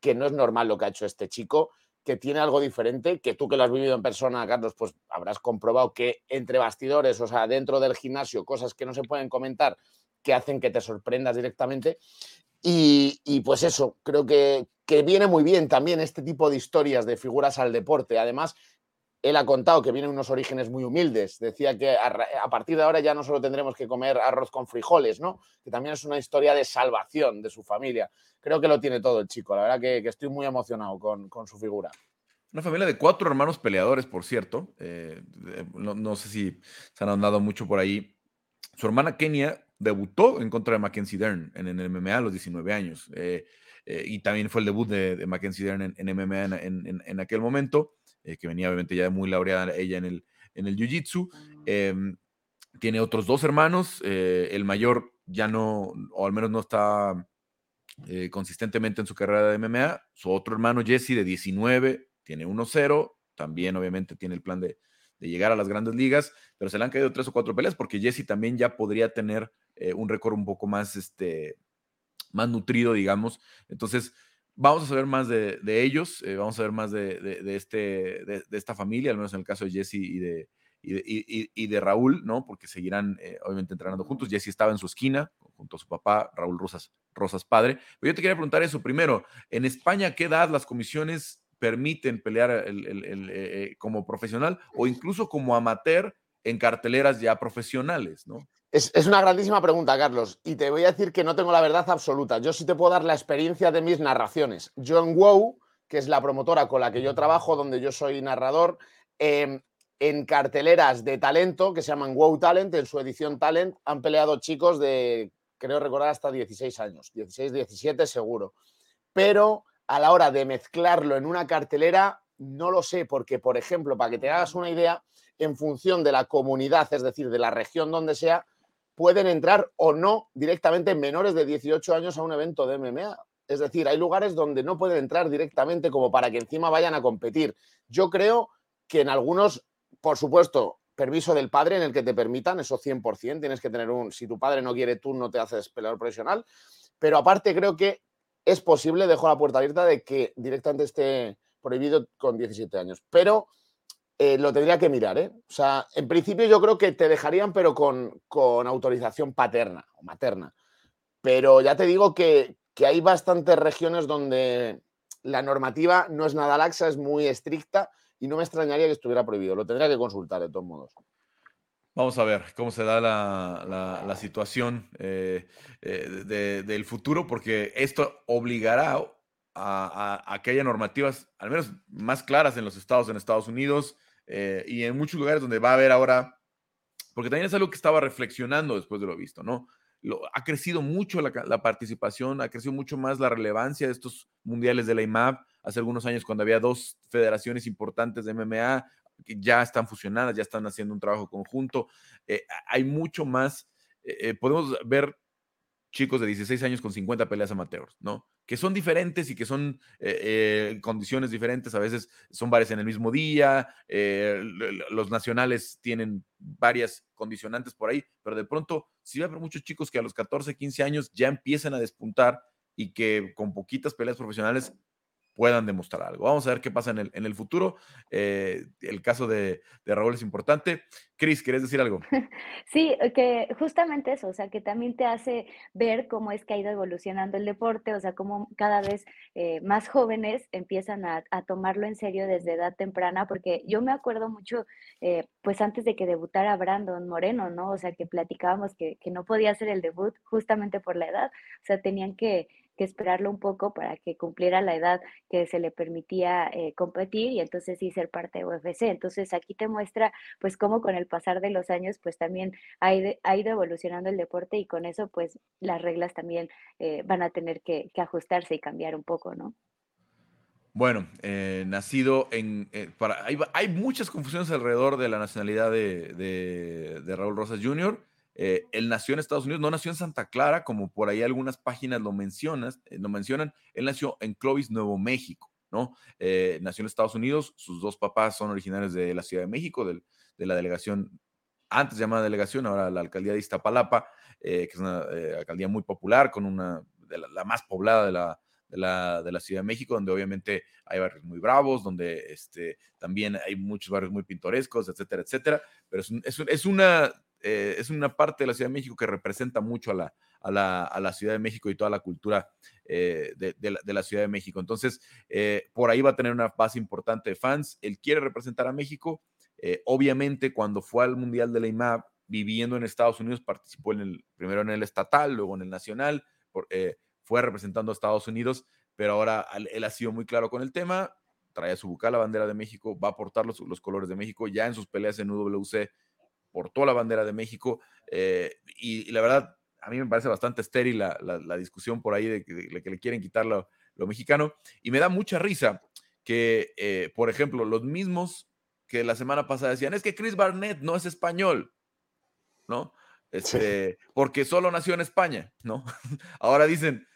que no es normal lo que ha hecho este chico, que tiene algo diferente, que tú que lo has vivido en persona, Carlos, pues habrás comprobado que entre bastidores, o sea, dentro del gimnasio, cosas que no se pueden comentar, que hacen que te sorprendas directamente. Y, pues eso, creo que, que, viene muy bien también este tipo de historias de figuras al deporte. Además, él ha contado que viene unos orígenes muy humildes. Decía que a, partir de ahora ya no solo tendremos que comer arroz con frijoles, ¿no? Que también es una historia de salvación de su familia. Creo que lo tiene todo el chico. La verdad que, estoy muy emocionado con, con, su figura. Una familia de cuatro hermanos peleadores, por cierto. Eh, no, no sé si se han andado mucho por ahí. Su hermana Kenia debutó en contra de Mackenzie Dern en, el MMA a los 19 años. Eh, eh, y también fue el debut de, Mackenzie Dern en, MMA en, aquel momento, eh, que venía obviamente ya muy laureada ella en el, en el Jiu-Jitsu. Em, tiene otros dos hermanos, el mayor ya no, o al menos no está consistentemente en su carrera de MMA. Su otro hermano Jesse de 19 tiene 1-0, también obviamente tiene el plan de, de llegar a las grandes ligas, pero se le han caído tres o cuatro peleas porque Jesse también ya podría tener eh, un récord un poco más, este, más nutrido, digamos. Entonces, vamos a saber más de, ellos, eh, vamos a ver más de, este, de, esta familia, al menos en el caso de Jesse y de, y de, Raúl, ¿no? Porque seguirán, eh, obviamente, entrenando juntos. Jesse estaba en su esquina, junto a su papá, Raúl Rosas, Rosas padre. Pero yo te quería preguntar eso primero. En España, ¿qué edad las comisiones permiten pelear como profesional o incluso como amateur en carteleras ya profesionales, ¿no? Es, una grandísima pregunta, Carlos, y te voy a decir que no tengo la verdad absoluta. Yo sí te puedo dar la experiencia de mis narraciones. Yo en WOW, que es la promotora con la que yo trabajo, donde yo soy narrador, em, en carteleras de talento que se llaman WOW Talent, en su edición Talent, han peleado chicos de, creo recordar, hasta 16 años, 16, 17 seguro. Pero a la hora de mezclarlo en una cartelera, no lo sé, porque, por ejemplo, para que te hagas una idea, en función de la comunidad, es decir, de la región donde sea, pueden entrar o no directamente menores de 18 años a un evento de MMA. Es decir, hay lugares donde no pueden entrar directamente como para que encima vayan a competir. Yo creo que en algunos, por supuesto, permiso del padre en el que te permitan, eso 100%, tienes que tener un, si tu padre no quiere, tú no te haces peleador profesional, pero aparte creo que es posible, dejo la puerta abierta de que directamente esté prohibido con 17 años, pero eh, lo tendría que mirar, ¿eh? O sea, en principio yo creo que te dejarían, pero con, autorización paterna o materna. Pero ya te digo que, hay bastantes regiones donde la normativa no es nada laxa, es muy estricta y no me extrañaría que estuviera prohibido. Lo tendría que consultar de todos modos. Vamos a ver cómo se da la, situación eh, del futuro, porque esto obligará a, a, que haya normativas, al menos más claras en los estados en Estados Unidos, eh, y en muchos lugares donde va a haber ahora, porque también es algo que estaba reflexionando después de lo visto, ¿no? Lo, ha crecido mucho la, participación, ha crecido mucho más la relevancia de estos mundiales de la IMAP. Hace algunos años, cuando había dos federaciones importantes de MMA, que ya están fusionadas, ya están haciendo un trabajo conjunto, eh, hay mucho más. Eh, podemos ver chicos de 16 años con 50 peleas amateurs, ¿no? Que son diferentes y que son eh, eh, condiciones diferentes, a veces son varias en el mismo día, eh, los nacionales tienen varias condicionantes por ahí, pero de pronto sí va a haber muchos chicos que a los 14, 15 años ya empiezan a despuntar y que con poquitas peleas profesionales puedan demostrar algo. Vamos a ver qué pasa en el, en el futuro. Eh, el caso de, de, Raúl es importante. Cris, ¿quieres decir algo? Sí, que justamente eso, o sea, que también te hace ver cómo es que ha ido evolucionando el deporte, o sea, cómo cada vez eh, más jóvenes empiezan a, a, tomarlo en serio desde edad temprana, porque yo me acuerdo mucho, eh, pues antes de que debutara Brandon Moreno, ¿no? O sea, que platicábamos que, que no podía hacer el debut justamente por la edad, o sea, tenían que que esperarlo un poco para que cumpliera la edad que se le permitía eh, competir y entonces sí ser parte de UFC. Entonces aquí te muestra pues cómo con el pasar de los años pues también ha ido, ha ido evolucionando el deporte y con eso pues las reglas también eh, van a tener que, ajustarse y cambiar un poco, ¿no? Bueno, eh, nacido en... Eh, para, hay, muchas confusiones alrededor de la nacionalidad de, Raúl Rosas Jr. Eh, él nació en Estados Unidos, no nació en Santa Clara, como por ahí algunas páginas lo, mencionas, lo mencionan. Él nació en Clovis, Nuevo México, ¿no? nació en Estados Unidos, sus dos papás son originarios de la Ciudad de México, de la delegación, antes llamada delegación, ahora la alcaldía de Iztapalapa, que es una alcaldía muy popular, con una, de la más poblada de la de la, de la Ciudad de México, donde obviamente hay barrios muy bravos, donde este, también hay muchos barrios muy pintorescos, etcétera, etcétera. Pero es, es, una, eh, es una parte de la Ciudad de México que representa mucho a la, a la, a la Ciudad de México y toda la cultura eh, de, de, la, Ciudad de México. Entonces, eh, por ahí va a tener una base importante de fans. Él quiere representar a México. obviamente, cuando fue al Mundial de la IMAP, viviendo en Estados Unidos, participó en el, primero en el estatal, luego en el nacional. Fue representando a Estados Unidos, pero ahora él ha sido muy claro con el tema, trae su bucal la bandera de México, va a portar los, colores de México, ya en sus peleas en UWC portó la bandera de México, eh, y, la verdad, a mí me parece bastante estéril la, discusión por ahí de que, le quieren quitar lo, mexicano, y me da mucha risa que, eh, por ejemplo, los mismos que la semana pasada decían, es que Chris Barnett no es español, ¿no? Este, porque solo nació en España, ¿no? Ahora dicen,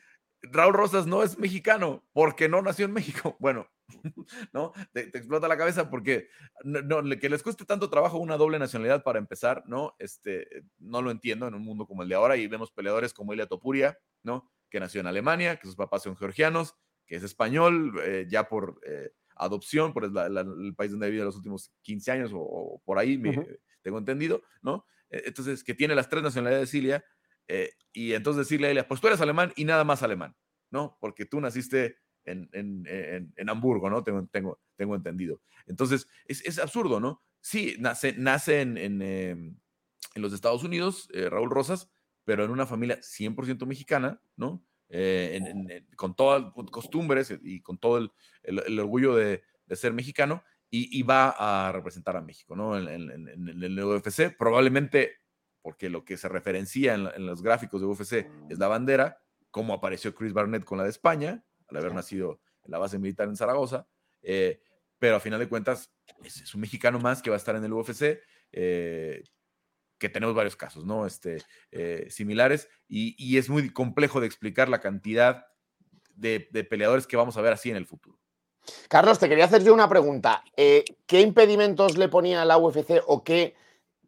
Raúl Rosas no es mexicano porque no nació en México. Bueno, ¿no? Te, explota la cabeza porque no, que les cueste tanto trabajo una doble nacionalidad para empezar, ¿no? Este, no lo entiendo en un mundo como el de ahora y vemos peleadores como Ilia Topuria, ¿no? Que nació en Alemania, que sus papás son georgianos, que es español eh, ya por eh, adopción, por el país donde ha vivido los últimos 15 años o, por ahí, tengo entendido, ¿no? Entonces, que tiene las tres nacionalidades de Cilia eh, y entonces decirle a ella, pues tú eres alemán y nada más alemán, ¿no? Porque tú naciste en, en, en, Hamburgo, ¿no? Tengo, tengo, tengo entendido. Entonces, es, es absurdo, ¿no? Sí, nace, nace en, en, los Estados Unidos, eh, Raúl Rosas, pero en una familia 100% mexicana, ¿no? Eh, con todas costumbres y con todo el, el, orgullo de, de, ser mexicano y, y, va a representar a México, ¿no? En, en el UFC, probablemente porque lo que se referencia en, los gráficos de UFC es la bandera, como apareció Chris Barnett con la de España, al haber nacido en la base militar en Zaragoza, eh, pero a final de cuentas es, un mexicano más que va a estar en el UFC, eh, que tenemos varios casos, ¿no? Este, eh, similares, y, es muy complejo de explicar la cantidad de, de, peleadores que vamos a ver así en el futuro. Carlos, te quería hacer yo una pregunta. ¿Qué impedimentos le ponía la UFC o qué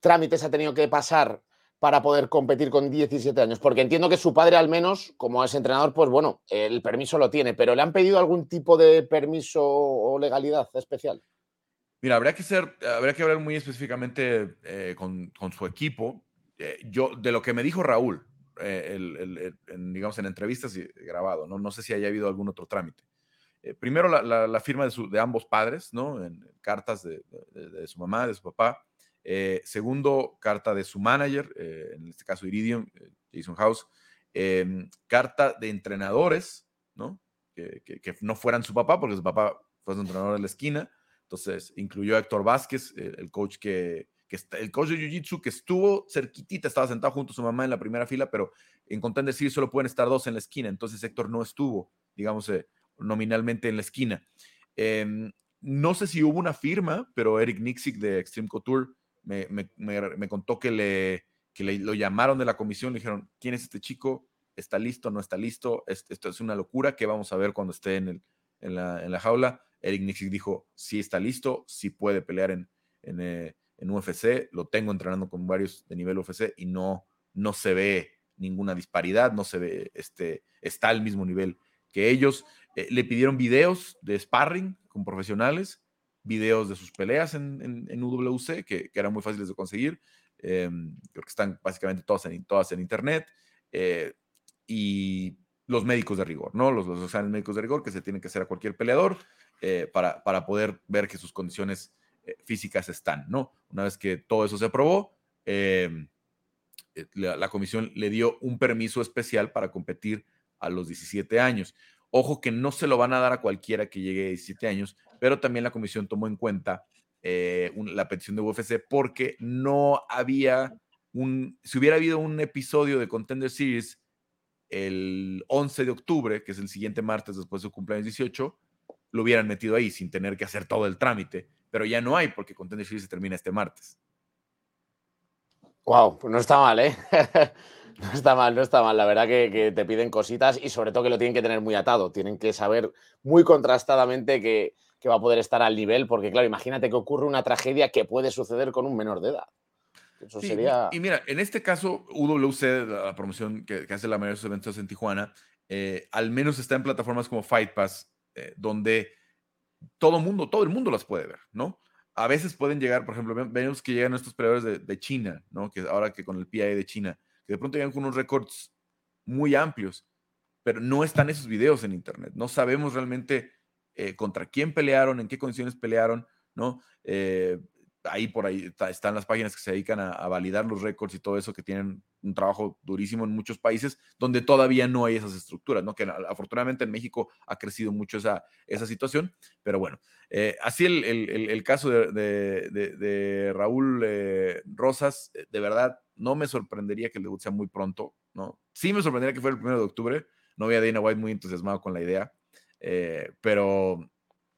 trámites ha tenido que pasar para poder competir con 17 años? Porque entiendo que su padre, al menos, como es entrenador, pues bueno, el permiso lo tiene, pero ¿le han pedido algún tipo de permiso o legalidad especial? Mira, habría que ser, habría que hablar muy específicamente eh, con, su equipo. Eh, yo, de lo que me dijo Raúl, eh, digamos, en entrevistas y grabado, ¿no? no sé si haya habido algún otro trámite. primero, la, firma de, ambos padres, ¿no? En, cartas de, su mamá, de su papá. Eh, segundo, carta de su manager, eh, en este caso Iridium, eh, Jason House. Em, carta de entrenadores, ¿no? Que, no fueran su papá, porque su papá fue su entrenador de la esquina. Entonces, incluyó a Héctor Vázquez, el, coach que, el coach de Jiu-Jitsu que estuvo cerquitita, estaba sentado junto a su mamá en la primera fila, pero en Contender Series solo pueden estar dos en la esquina. Entonces, Héctor no estuvo, digamos, nominalmente en la esquina. Em, no sé si hubo una firma, pero Eric Nixick de Extreme Couture me, contó que, le, le, lo llamaron de la comisión, le dijeron, ¿quién es este chico? ¿Está listo? ¿No está listo? Esto es una locura que vamos a ver cuando esté en, el, en, la, en la, jaula. Eric Nixig dijo, sí está listo, sí puede pelear en, en, eh, en, UFC, lo tengo entrenando con varios de nivel UFC y no, no se ve ninguna disparidad, no se ve, este, está al mismo nivel que ellos. Eh, le pidieron videos de sparring con profesionales videos de sus peleas en, en, UWC, que, que, eran muy fáciles de conseguir. Em, creo que están básicamente todas en, todas en internet. Eh, y los médicos de rigor, ¿no? Los, los médicos de rigor que se tienen que hacer a cualquier peleador eh, para, para, poder ver que sus condiciones eh, físicas están, ¿no? Una vez que todo eso se aprobó, em, la, la, comisión le dio un permiso especial para competir a los 17 años. Ojo que no se lo van a dar a cualquiera que llegue a 17 años, pero también la comisión tomó en cuenta eh, la petición de UFC porque no había un, si hubiera habido un episodio de Contender Series el 11 de octubre, que es el siguiente martes después de su cumpleaños 18, lo hubieran metido ahí sin tener que hacer todo el trámite, pero ya no hay porque Contender Series se termina este martes. Wow, pues no está mal, ¿eh? no está mal, no está mal. La verdad que, te piden cositas y sobre todo que lo tienen que tener muy atado. Tienen que saber muy contrastadamente que, va a poder estar al nivel, porque claro, imagínate que ocurre una tragedia que puede suceder con un menor de edad. Eso sería... Y mira, en este caso, UWC, la promoción que, hace la mayoría de sus eventos en Tijuana, eh, al menos está en plataformas como Fight Pass, eh, donde todo mundo, todo el mundo las puede ver, ¿no? a veces pueden llegar, por ejemplo, vemos que llegan estos peleadores de, China, ¿no? Que ahora que con el PIA de China, que de pronto llegan con unos récords muy amplios, pero no están esos videos en internet. No sabemos realmente eh, contra quién pelearon, en qué condiciones pelearon, ¿no? Eh, ahí por ahí están las páginas que se dedican a, validar los récords y todo eso, que tienen un trabajo durísimo en muchos países donde todavía no hay esas estructuras, ¿no? Que afortunadamente en México ha crecido mucho esa, esa situación, pero bueno, eh, así el, el, caso de, Raúl eh, Rosas, de verdad, no me sorprendería que el debut sea muy pronto, ¿no? Sí me sorprendería que fuera el primero de octubre, no había Dana White muy entusiasmado con la idea, pero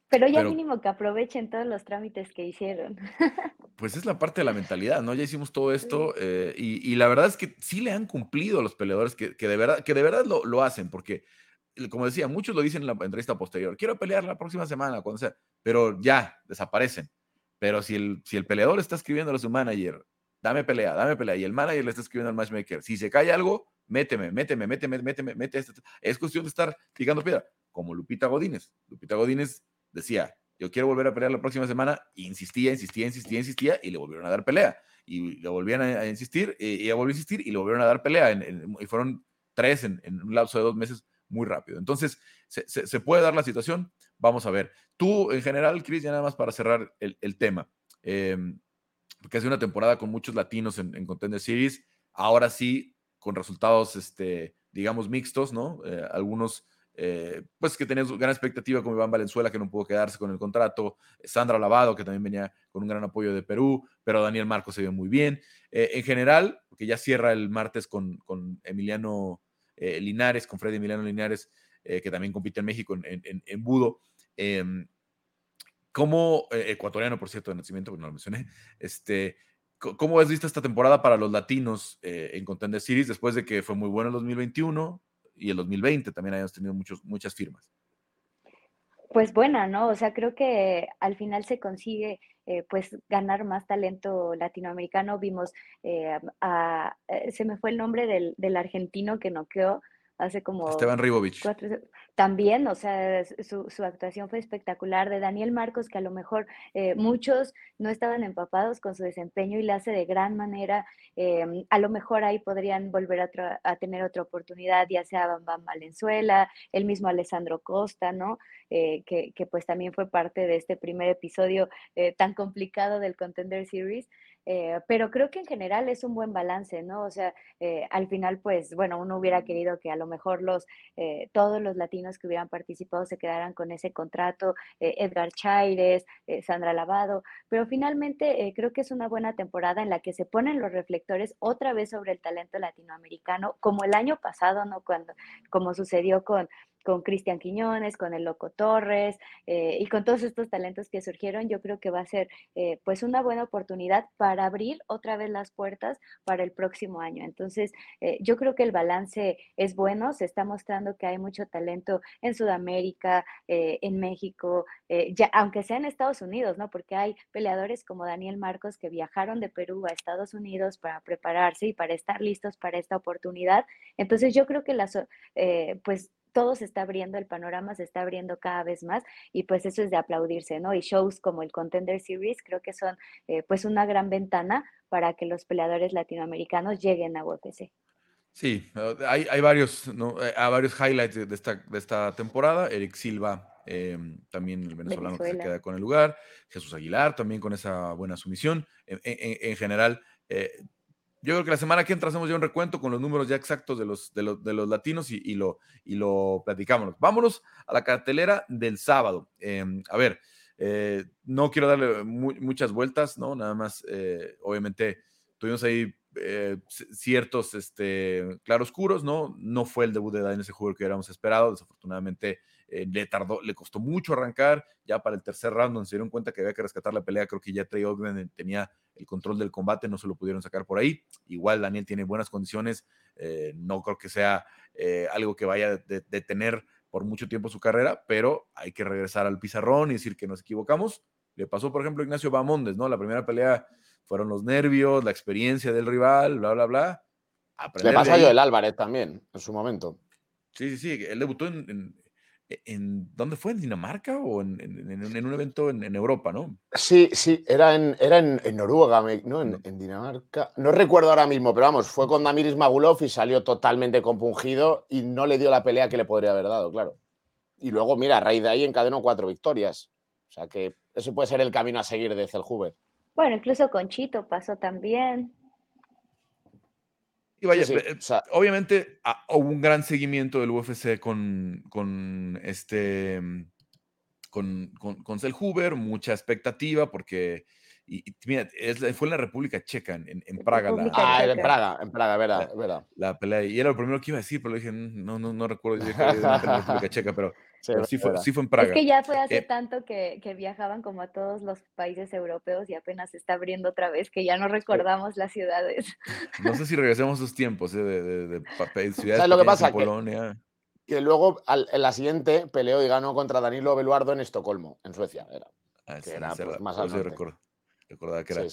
pero ya mínimo que aprovechen todos los trámites que hicieron. Pues es la parte de la mentalidad, ¿no? Ya hicimos todo esto eh, y, la verdad es que sí le han cumplido a los peleadores que, de verdad, que de verdad lo, hacen, porque, como decía, muchos lo dicen en la entrevista posterior, quiero pelear la próxima semana, cuando sea, pero ya desaparecen. Pero si el, si el peleador está escribiendo a su manager, dame pelea, dame pelea, y el manager le está escribiendo al matchmaker, si se cae algo, méteme, méteme, méteme, méteme, méteme. Es cuestión de estar picando piedra, como Lupita Godínez. Lupita Godínez decía, yo quiero volver a pelear la próxima semana, insistía, insistía, insistía, insistía, y le volvieron a dar pelea. Y le volvían a, insistir, y ella volvió a insistir, y le volvieron a dar pelea. y fueron tres en, un lapso de dos meses muy rápido. Entonces, se, puede dar la situación. Vamos a ver. Tú, en general, Chris, ya nada más para cerrar el, tema, em, porque hace una temporada con muchos latinos en, en Contender Series, ahora sí, con resultados, este, digamos, mixtos, ¿no? Eh, algunos eh, pues que tenía gran expectativa como Iván Valenzuela, que no pudo quedarse con el contrato, Sandra Lavado, que también venía con un gran apoyo de Perú, pero Daniel Marcos se vio muy bien. Eh, en general, porque ya cierra el martes con, con Emiliano eh, Linares, con Freddy Emiliano Linares, que también compite en México en, budo. Em, como ecuatoriano, por cierto, de nacimiento, no lo mencioné, este, ¿cómo has visto esta temporada para los latinos en Contender Series después de que fue muy bueno el 2021? Y el 2020 también hayamos tenido muchos, muchas firmas. Pues buena, ¿no? O sea, creo que al final se consigue eh, pues ganar más talento latinoamericano. Vimos, eh, a, eh, se me fue el nombre del, del argentino que noqueó hace como... Esteban Ribovich. También, o sea, su, su, actuación fue espectacular. De Daniel Marcos, que a lo mejor eh, muchos no estaban empapados con su desempeño y le hace de gran manera. Em, a lo mejor ahí podrían volver a, a, tener otra oportunidad, ya sea Bam Valenzuela, el mismo Alessandro Costa, ¿no? Eh, que, que, pues también fue parte de este primer episodio eh, tan complicado del Contender Series. Eh, pero creo que en general es un buen balance, ¿no? O sea, eh, al final, pues, bueno, uno hubiera querido que a lo mejor los, eh, todos los latinos que hubieran participado se quedaran con ese contrato, Edgar Chaires, Sandra Lavado, pero finalmente creo que es una buena temporada en la que se ponen los reflectores otra vez sobre el talento latinoamericano, como el año pasado, ¿no? Cuando, como sucedió con con Cristian Quiñones, con el Loco Torres eh, y con todos estos talentos que surgieron, yo creo que va a ser eh, pues una buena oportunidad para abrir otra vez las puertas para el próximo año. Entonces, eh, yo creo que el balance es bueno, se está mostrando que hay mucho talento en Sudamérica, en México, ya, aunque sea en Estados Unidos, ¿no? Porque hay peleadores como Daniel Marcos que viajaron de Perú a Estados Unidos para prepararse y para estar listos para esta oportunidad. Entonces, yo creo que las, pues todo se está abriendo, el panorama se está abriendo cada vez más y pues eso es de aplaudirse, ¿no? Y shows como el Contender Series creo que son eh, pues una gran ventana para que los peleadores latinoamericanos lleguen a UFC. Sí, eh, hay, hay varios, ¿no? Eh, varios highlights de esta, de esta temporada. Eric Silva, em, también el venezolano que se queda con el lugar. Jesús Aguilar también con esa buena sumisión. En, en, general, yo creo que la semana que entra hacemos ya un recuento con los números ya exactos de los, de los, latinos y, lo, y lo platicamos. Vámonos a la cartelera del sábado. Em, a ver, eh, no quiero darle muchas vueltas, ¿no? Nada más, eh, obviamente, tuvimos ahí eh, ciertos este, claroscuros, ¿no? No fue el debut de Daniel ese jugador que hubiéramos esperado. Desafortunadamente, le tardó, le costó mucho arrancar, ya para el tercer round donde se dieron cuenta que había que rescatar la pelea, creo que ya Trey Ogden tenía el control del combate, no se lo pudieron sacar por ahí. Igual Daniel tiene buenas condiciones, eh, no creo que sea eh, algo que vaya a detener por mucho tiempo su carrera, pero hay que regresar al pizarrón y decir que nos equivocamos. Le pasó, por ejemplo, a Ignacio Bamondes, ¿no? La primera pelea fueron los nervios, la experiencia del rival, bla, bla, bla. Le pasa a Joel Álvarez también, en su momento. Sí, sí, sí. Él debutó en, en, ¿dónde fue? ¿En Dinamarca o en, un evento en, Europa, no? Sí, sí, era en, era en, Noruega, ¿no? En, Dinamarca. No recuerdo ahora mismo, pero vamos, fue con Damiris Magulov y salió totalmente compungido y no le dio la pelea que le podría haber dado, claro. Y luego, mira, a raíz de ahí encadenó cuatro victorias. O sea que ese puede ser el camino a seguir de Zeljuber. Bueno, incluso con Chito pasó también. Y vaya, eh, obviamente ah, hubo un gran seguimiento del UFC con, con este con, con, con Huber, mucha expectativa porque y, mira, fue en la República Checa, en, en Praga. La, ah, en Praga, en Praga, verdad, la, verdad. La pelea. Y era lo primero que iba a decir, pero dije, mm, no, no, no recuerdo. Dije, en la República Checa, pero, sí, fue, sí, fue, en Praga. Es que ya fue hace eh, tanto que, que, viajaban como a todos los países europeos y apenas se está abriendo otra vez, que ya no recordamos las ciudades. No sé si regresemos a esos tiempos eh, de, de, de, ciudades lo que pasa? Polonia. Que, luego en la siguiente peleó y ganó contra Danilo Beluardo en Estocolmo, en Suecia. Era, ah, que era pues, más recuerdo. Recordaba que era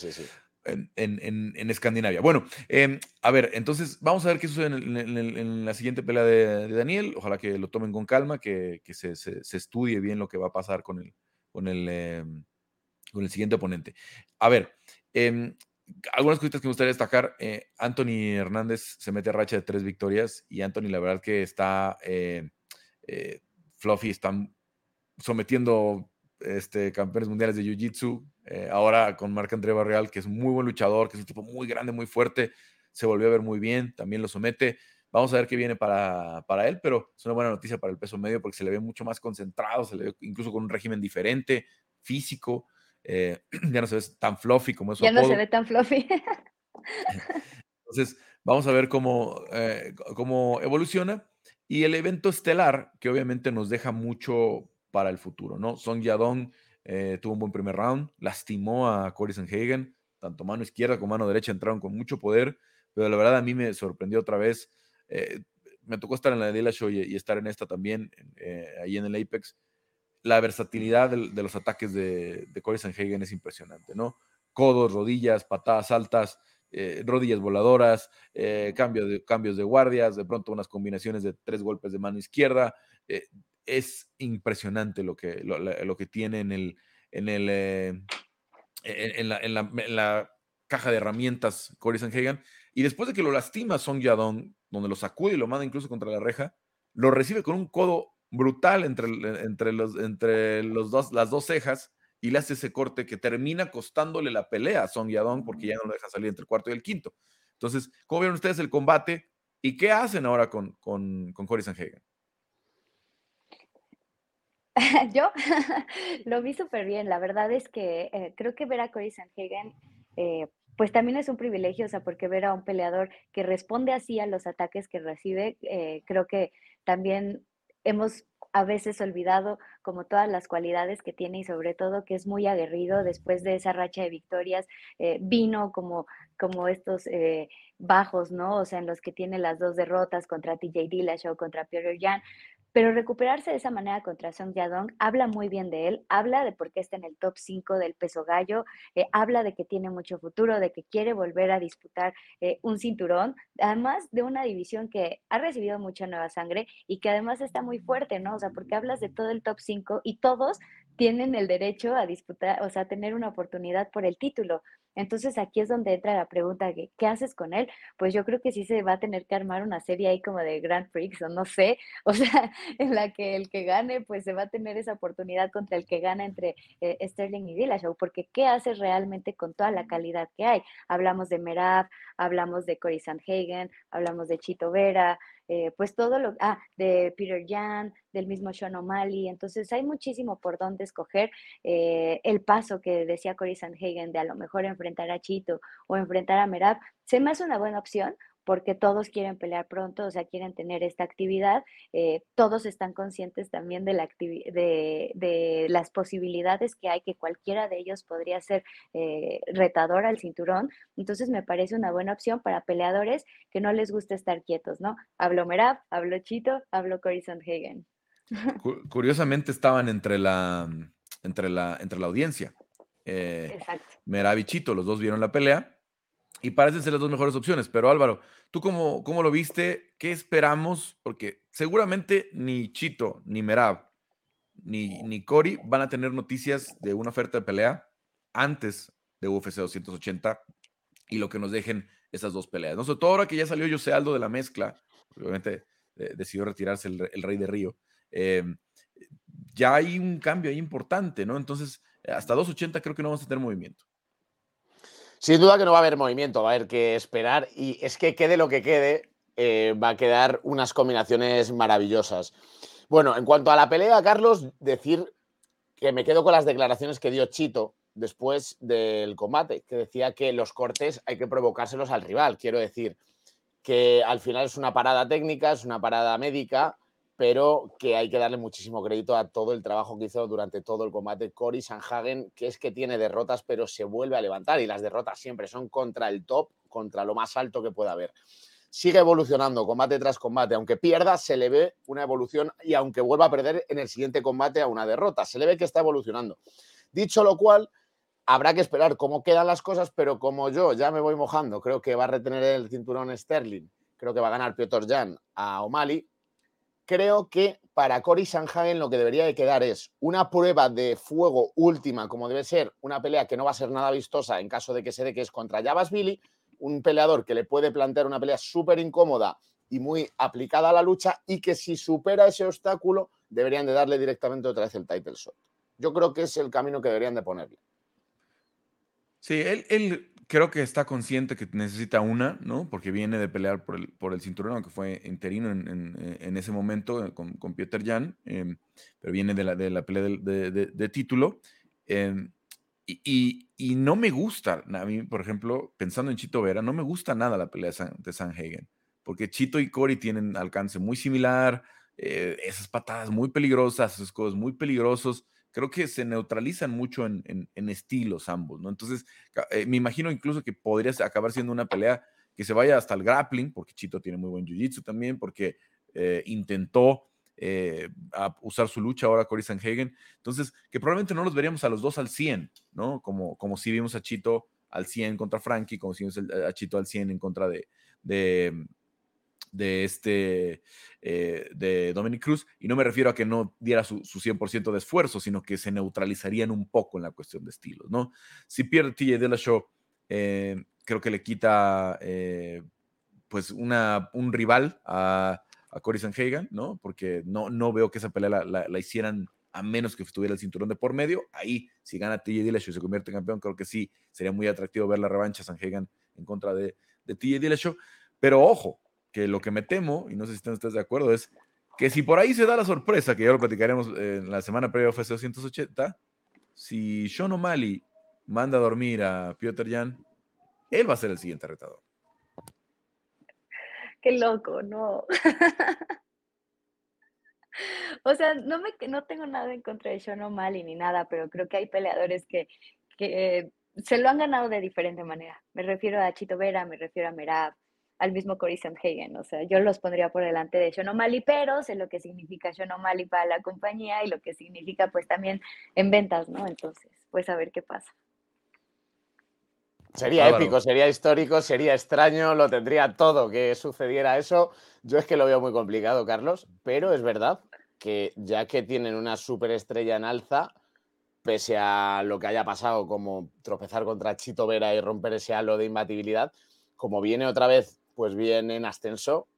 En, Escandinavia. Bueno, em, a ver, entonces vamos a ver qué sucede en, la siguiente pelea de, Daniel. Ojalá que lo tomen con calma, que, se, estudie bien lo que va a pasar con el, con el, em, con el siguiente oponente. A ver, em, algunas cositas que me gustaría destacar. Eh, Anthony Hernández se mete a racha de tres victorias y Anthony, la verdad que está eh, eh, fluffy, están sometiendo este, campeones mundiales de Jiu-Jitsu, eh, ahora con Marc André Barreal, que es un muy buen luchador, que es un tipo muy grande, muy fuerte, se volvió a ver muy bien, también lo somete. Vamos a ver qué viene para, para él, pero es una buena noticia para el peso medio porque se le ve mucho más concentrado, se le ve incluso con un régimen diferente, físico, eh, ya no se ve tan fluffy como eso. Ya no se ve tan fluffy. Entonces, vamos a ver cómo, eh, cómo evoluciona. Y el evento estelar, que obviamente nos deja mucho para el futuro, ¿no? Song Yadong eh, tuvo un buen primer round, lastimó a Cory Sanhagen, tanto mano izquierda como mano derecha entraron con mucho poder, pero la verdad a mí me sorprendió otra vez. Eh, me tocó estar en la de la Show y, estar en esta también, eh, ahí en el Apex. La versatilidad de, los ataques de, de Corey Sanhagen es impresionante, ¿no? Codos, rodillas, patadas altas, rodillas voladoras, cambio de, cambios de guardias, de pronto unas combinaciones de tres golpes de mano izquierda es impresionante lo que, lo, que tiene en, el, en, el, eh, en, la, caja de herramientas Cory Sanhagen. Y después de que lo lastima Song Yadong, donde lo sacude y lo manda incluso contra la reja, lo recibe con un codo brutal entre, entre, los, entre los dos, las dos cejas y le hace ese corte que termina costándole la pelea a Song Yadong porque ya no lo deja salir entre el cuarto y el quinto. Entonces, ¿cómo vieron ustedes el combate? ¿Y qué hacen ahora con, con, con Sanhagen? Yo lo vi súper bien. La verdad es que eh, creo que ver a Cory Sanhagen, eh, pues también es un privilegio, o sea, porque ver a un peleador que responde así a los ataques que recibe, eh, creo que también hemos a veces olvidado como todas las cualidades que tiene y sobre todo que es muy aguerrido después de esa racha de victorias, vino como, como estos bajos, ¿no? O sea, en los que tiene las dos derrotas contra TJ Dillashaw, contra Pierre Jan, pero recuperarse de esa manera contra Song Yadong habla muy bien de él, habla de por qué está en el top 5 del peso gallo, eh, habla de que tiene mucho futuro, de que quiere volver a disputar eh, un cinturón, además de una división que ha recibido mucha nueva sangre y que además está muy fuerte, ¿no? O sea, porque hablas de todo el top 5 y todos tienen el derecho a disputar, o sea, a tener una oportunidad por el título. Entonces aquí es donde entra la pregunta, ¿qué haces con él? Pues yo creo que sí se va a tener que armar una serie ahí como de Grand Prix o no sé, o sea, en la que el que gane pues se va a tener esa oportunidad contra el que gana entre eh, Sterling y Dillashaw, porque ¿qué haces realmente con toda la calidad que hay? Hablamos de Merab, hablamos de Cory Sandhagen, hablamos de Chito Vera, eh, pues todo lo, ah, de Peter Jan, del mismo Sean O'Malley, entonces hay muchísimo por dónde escoger eh, el paso que decía Cory Sandhagen de a lo mejor enfrentar a Chito o enfrentar a Merab, se me hace una buena opción porque todos quieren pelear pronto, o sea, quieren tener esta actividad. Eh, todos están conscientes también de, la de, de, las posibilidades que hay, que cualquiera de ellos podría ser eh, retador al cinturón. Entonces me parece una buena opción para peleadores que no les gusta estar quietos, ¿no? Hablo Merab, hablo Chito, hablo Cory Sandhagen. Curiosamente estaban entre la, entre la, entre la audiencia. Eh, Exacto. Merab y Chito, los dos vieron la pelea y parecen ser las dos mejores opciones. Pero Álvaro, ¿tú cómo, cómo lo viste? ¿Qué esperamos? Porque seguramente ni Chito, ni Merab, ni, ni Cory van a tener noticias de una oferta de pelea antes de UFC 280 y lo que nos dejen esas dos peleas. No sobre todo ahora que ya salió José Aldo de la mezcla, obviamente eh, decidió retirarse el, Rey de Río. Em, ya hay un cambio ahí importante, ¿no? Entonces, hasta 280 creo que no vamos a tener movimiento. Sin duda que no va a haber movimiento, va a haber que esperar y es que quede lo que quede, eh, va a quedar unas combinaciones maravillosas. Bueno, en cuanto a la pelea, Carlos, decir que me quedo con las declaraciones que dio Chito después del combate, que decía que los cortes hay que provocárselos al rival. Quiero decir que al final es una parada técnica, es una parada médica pero que hay que darle muchísimo crédito a todo el trabajo que hizo durante todo el combate Cory Sanhagen, que es que tiene derrotas, pero se vuelve a levantar y las derrotas siempre son contra el top, contra lo más alto que pueda haber. Sigue evolucionando combate tras combate, aunque pierda, se le ve una evolución y aunque vuelva a perder en el siguiente combate a una derrota, se le ve que está evolucionando. Dicho lo cual, habrá que esperar cómo quedan las cosas, pero como yo ya me voy mojando, creo que va a retener el cinturón Sterling, creo que va a ganar Piotr Jan a O'Malley, creo que para Cory Sanhagen lo que debería de quedar es una prueba de fuego última, como debe ser una pelea que no va a ser nada vistosa en caso de que se dé que es contra Javas Billy, un peleador que le puede plantear una pelea súper incómoda y muy aplicada a la lucha y que si supera ese obstáculo deberían de darle directamente otra vez el title shot. Yo creo que es el camino que deberían de ponerle. Sí, él creo que está consciente que necesita una, ¿no? Porque viene de pelear por el, por el cinturón, aunque fue interino en, en, ese momento eh, con, con Peter Jan, em, pero viene de la, de la pelea de, de, título. Em, y, y, no me gusta, a mí, por ejemplo, pensando en Chito Vera, no me gusta nada la pelea de San, Hagen, porque Chito y Cory tienen alcance muy similar, eh, esas patadas muy peligrosas, esos codos muy peligrosos creo que se neutralizan mucho en, estilos ambos, ¿no? Entonces, eh, me imagino incluso que podría acabar siendo una pelea que se vaya hasta el grappling, porque Chito tiene muy buen jiu-jitsu también, porque eh, intentó eh, usar su lucha ahora Cory Sanhagen. Entonces, que probablemente no los veríamos a los dos al 100, ¿no? Como, como si vimos a Chito al 100 contra Frankie, como si vimos a Chito al 100 en contra de, de de este eh, de Dominic Cruz y no me refiero a que no diera su, 100% de esfuerzo, sino que se neutralizarían un poco en la cuestión de estilos, ¿no? Si pierde TJ de la show, eh, creo que le quita eh, pues una, un rival a, a Cory Sanhagen, ¿no? Porque no, no veo que esa pelea la, hicieran a menos que estuviera el cinturón de por medio. Ahí, si gana TJ Dillashaw y se convierte en campeón, creo que sí, sería muy atractivo ver la revancha Sanhagen en contra de, de TJ Dillashaw. Pero ojo, que lo que me temo, y no sé si están ustedes de acuerdo, es que si por ahí se da la sorpresa, que ya lo platicaremos en la semana previa a UFC 280, si Sean O'Malley manda a dormir a Piotr Jan, él va a ser el siguiente retador. Qué loco, no. o sea, no, me, no tengo nada en contra de Sean O'Malley ni nada, pero creo que hay peleadores que, que se lo han ganado de diferente manera. Me refiero a Chito Vera, me refiero a Merab, al mismo Cory Hagen, O sea, yo los pondría por delante de Sean pero sé lo que significa Sean para la compañía y lo que significa pues también en ventas, ¿no? Entonces, pues a ver qué pasa. Sería épico, sería histórico, sería extraño, lo tendría todo que sucediera eso. Yo es que lo veo muy complicado, Carlos, pero es verdad que ya que tienen una superestrella en alza, pese a lo que haya pasado, como tropezar contra Chito Vera y romper ese halo de imbatibilidad, como viene otra vez pues bien en ascenso,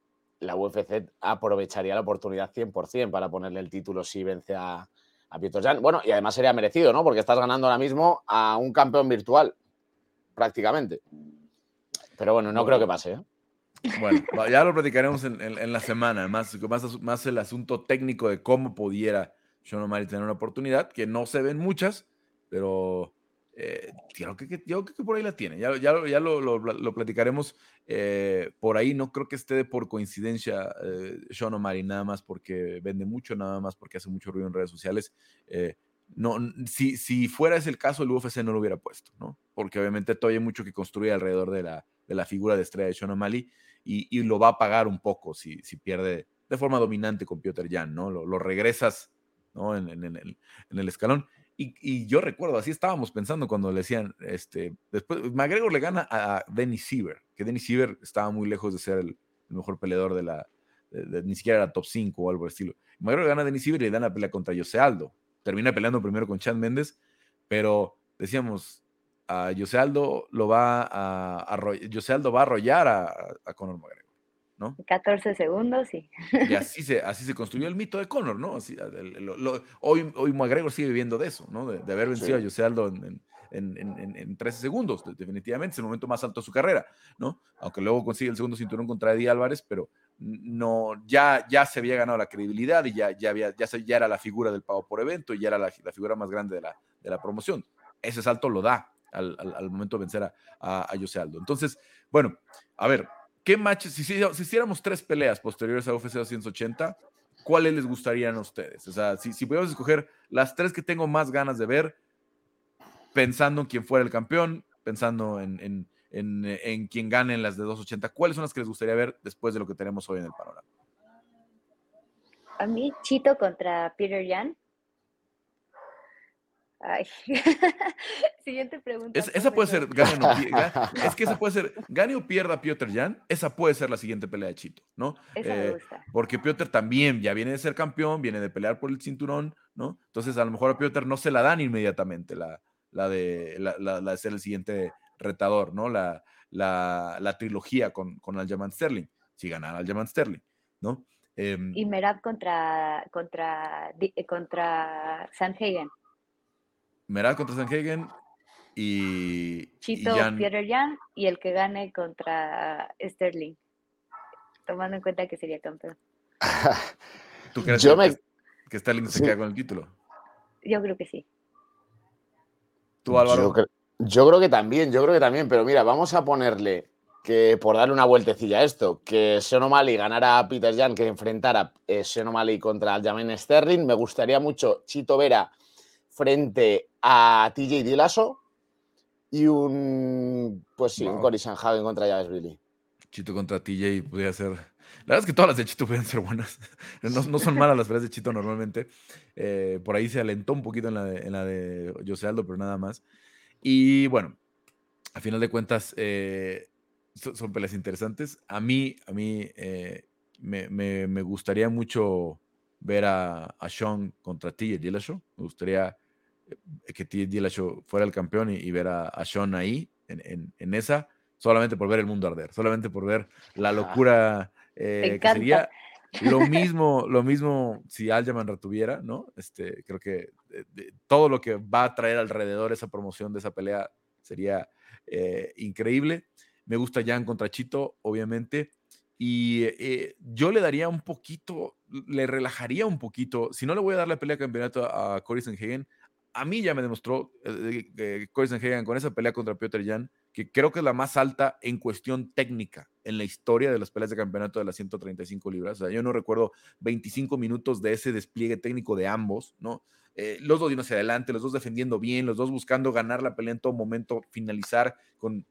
la UFC aprovecharía la oportunidad 100% para ponerle el título si vence a, a Jan. Bueno, y además sería merecido, ¿no? Porque estás ganando ahora mismo a un campeón virtual, prácticamente. Pero bueno, no creo que pase. ¿eh? Bueno, ya lo platicaremos en, la semana, más, más, más, el asunto técnico de cómo pudiera Sean O'Malley tener una oportunidad, que no se ven muchas, pero eh, yo, creo que, por ahí la tiene, ya, ya, ya lo, lo, platicaremos eh, por ahí, no creo que esté por coincidencia eh, Sean O'Malley, nada más porque vende mucho, nada más porque hace mucho ruido en redes sociales. Eh, no, si, si fuera ese el caso, el UFC no lo hubiera puesto, ¿no? Porque obviamente todavía hay mucho que construir alrededor de la, de la figura de estrella de Sean O'Malley y, y, lo va a pagar un poco si, si pierde de forma dominante con Piotr Jan, ¿no? Lo, lo regresas ¿no? En, en, el, en, el, escalón. Y, y, yo recuerdo, así estábamos pensando cuando le decían, este, después, McGregor le gana a Dennis Siever, que Dennis Siever estaba muy lejos de ser el, mejor peleador de la, ni siquiera era top 5 o algo por estilo. McGregor gana a Dennis Siever y le dan la pelea contra Jose Aldo. Termina peleando primero con Chad Méndez, pero decíamos, a Jose Aldo lo va a, a Aldo va a arrollar a, a Conor McGregor. 14 segundos, sí. Y así se, así se construyó el mito de Conor, ¿no? hoy, hoy McGregor sigue viviendo de eso, ¿no? De, haber vencido a José Aldo en, en, 13 segundos, definitivamente, es el momento más alto de su carrera, ¿no? Aunque luego consigue el segundo cinturón contra Eddie Álvarez, pero no, ya, ya se había ganado la credibilidad y ya, ya, había, ya, ya era la figura del pago por evento y ya era la, figura más grande de la, de la promoción. Ese salto lo da al, al, momento de vencer a, a, a José Aldo. Entonces, bueno, a ver, ¿Qué matches, si, si, hiciéramos tres peleas posteriores a UFC 280, cuáles les gustarían a ustedes? O sea, si, si pudiéramos escoger las tres que tengo más ganas de ver, pensando en quién fuera el campeón, pensando en, en, en, en quién gane en las de 280, ¿cuáles son las que les gustaría ver después de lo que tenemos hoy en el panorama? A mí, Chito contra Peter Jan. Ay. Siguiente pregunta. esa puede ser, gane o pierda. es que esa puede ser, gane o pierda Piotr Jan, esa puede ser la siguiente pelea de Chito, ¿no? Eh, porque Piotr también ya viene de ser campeón, viene de pelear por el cinturón, ¿no? Entonces a lo mejor a Piotr no se la dan inmediatamente la, la, de, la, de ser el siguiente retador, ¿no? La, la, trilogía con, con Aljamain Sterling, si ganara Aljamain Sterling, ¿no? Em, y Merab contra, contra, contra Sanhagen. Merab contra Sanhagen y. Chito, y Peter Jan y el que gane contra Sterling. Tomando en cuenta que sería campeón. ¿Tú crees que, Sterling se queda con el título? Yo creo que sí. ¿Tú, Álvaro? Yo, creo que también, yo creo que también, pero mira, vamos a ponerle que por darle una vueltecilla a esto, que Sean ganara a Peter Jan, que enfrentara eh, Sean contra Aljamain Sterling, me gustaría mucho Chito Vera frente a TJ Dilaso y un, pues sí, un Cory Sanhagen contra James Billy. Chito contra TJ podría ser. La verdad es que todas las de Chito pueden ser buenas. No, son malas las peleas de Chito normalmente. Eh, por ahí se alentó un poquito en la de, en la de José Aldo, pero nada más. Y bueno, a final de cuentas, eh, son, peleas interesantes. A mí, a mí eh, me, me, me, gustaría mucho ver a, a Sean contra TJ Dillashaw. Me gustaría que Dillashaw fuera el campeón y, ver a, Sean ahí, en, en, esa, solamente por ver el mundo arder, solamente por ver la locura eh, que sería. Lo mismo, lo mismo si Aljamain retuviera, ¿no? Este, creo que todo lo que va a traer alrededor esa promoción de esa pelea sería eh, increíble. Me gusta Jan contra Chito, obviamente. Y eh, yo le daría un poquito, le relajaría un poquito. Si no le voy a dar la pelea de campeonato a Cory Sanhagen, a mí ya me demostró eh, eh con esa pelea contra Piotr Jan, que creo que es la más alta en cuestión técnica en la historia de las peleas de campeonato de las 135 libras. O sea, yo no recuerdo 25 minutos de ese despliegue técnico de ambos, ¿no? Eh, los dos yendo hacia adelante, los dos defendiendo bien, los dos buscando ganar la pelea en todo momento, finalizar con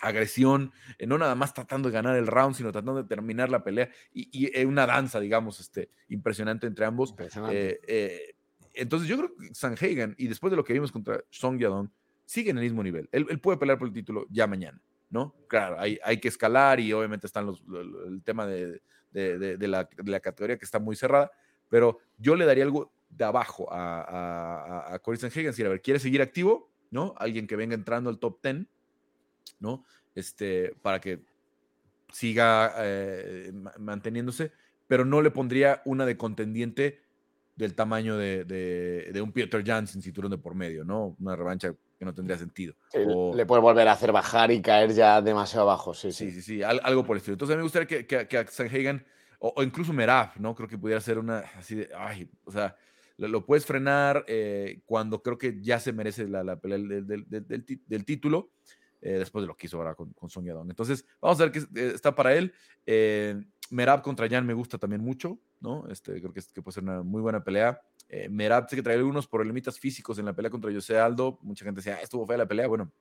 agresión, eh, no nada más tratando de ganar el round, sino tratando de terminar la pelea y, y una danza, digamos, este, impresionante entre ambos. Eh, entonces yo creo que Sanhagen, y después de lo que vimos contra Song Yadong, sigue en el mismo nivel. Él, puede pelear por el título ya mañana, ¿no? Claro, hay, que escalar y obviamente están los, el tema de, la, categoría que está muy cerrada, pero yo le daría algo de abajo a, a, a Sanhagen, si a ver, ¿quiere seguir activo? ¿No? Alguien que venga entrando al top 10, ¿no? Este, para que siga eh, manteniéndose, pero no le pondría una de contendiente del tamaño de, de, un Peter Jan sin cinturón de por medio, ¿no? Una revancha que no tendría sentido. Le puede volver a hacer bajar y caer ya demasiado abajo, sí, sí. Sí, sí, algo por el estilo. Entonces a mí me gustaría que, que, que a Sanhagen, o, o, incluso Meraf, ¿no? Creo que pudiera ser una así de, ay, o sea, lo, puedes frenar eh, cuando creo que ya se merece la, pelea del, título, eh, después de lo que hizo ahora con, con Son Entonces, vamos a ver qué eh, está para él. Merab contra Jan me gusta también mucho, ¿no? Este, creo que, que puede ser una muy buena pelea. Merab sé que trae algunos problemas físicos en la pelea contra José Aldo. Mucha gente decía, ah, estuvo fea la pelea. Bueno,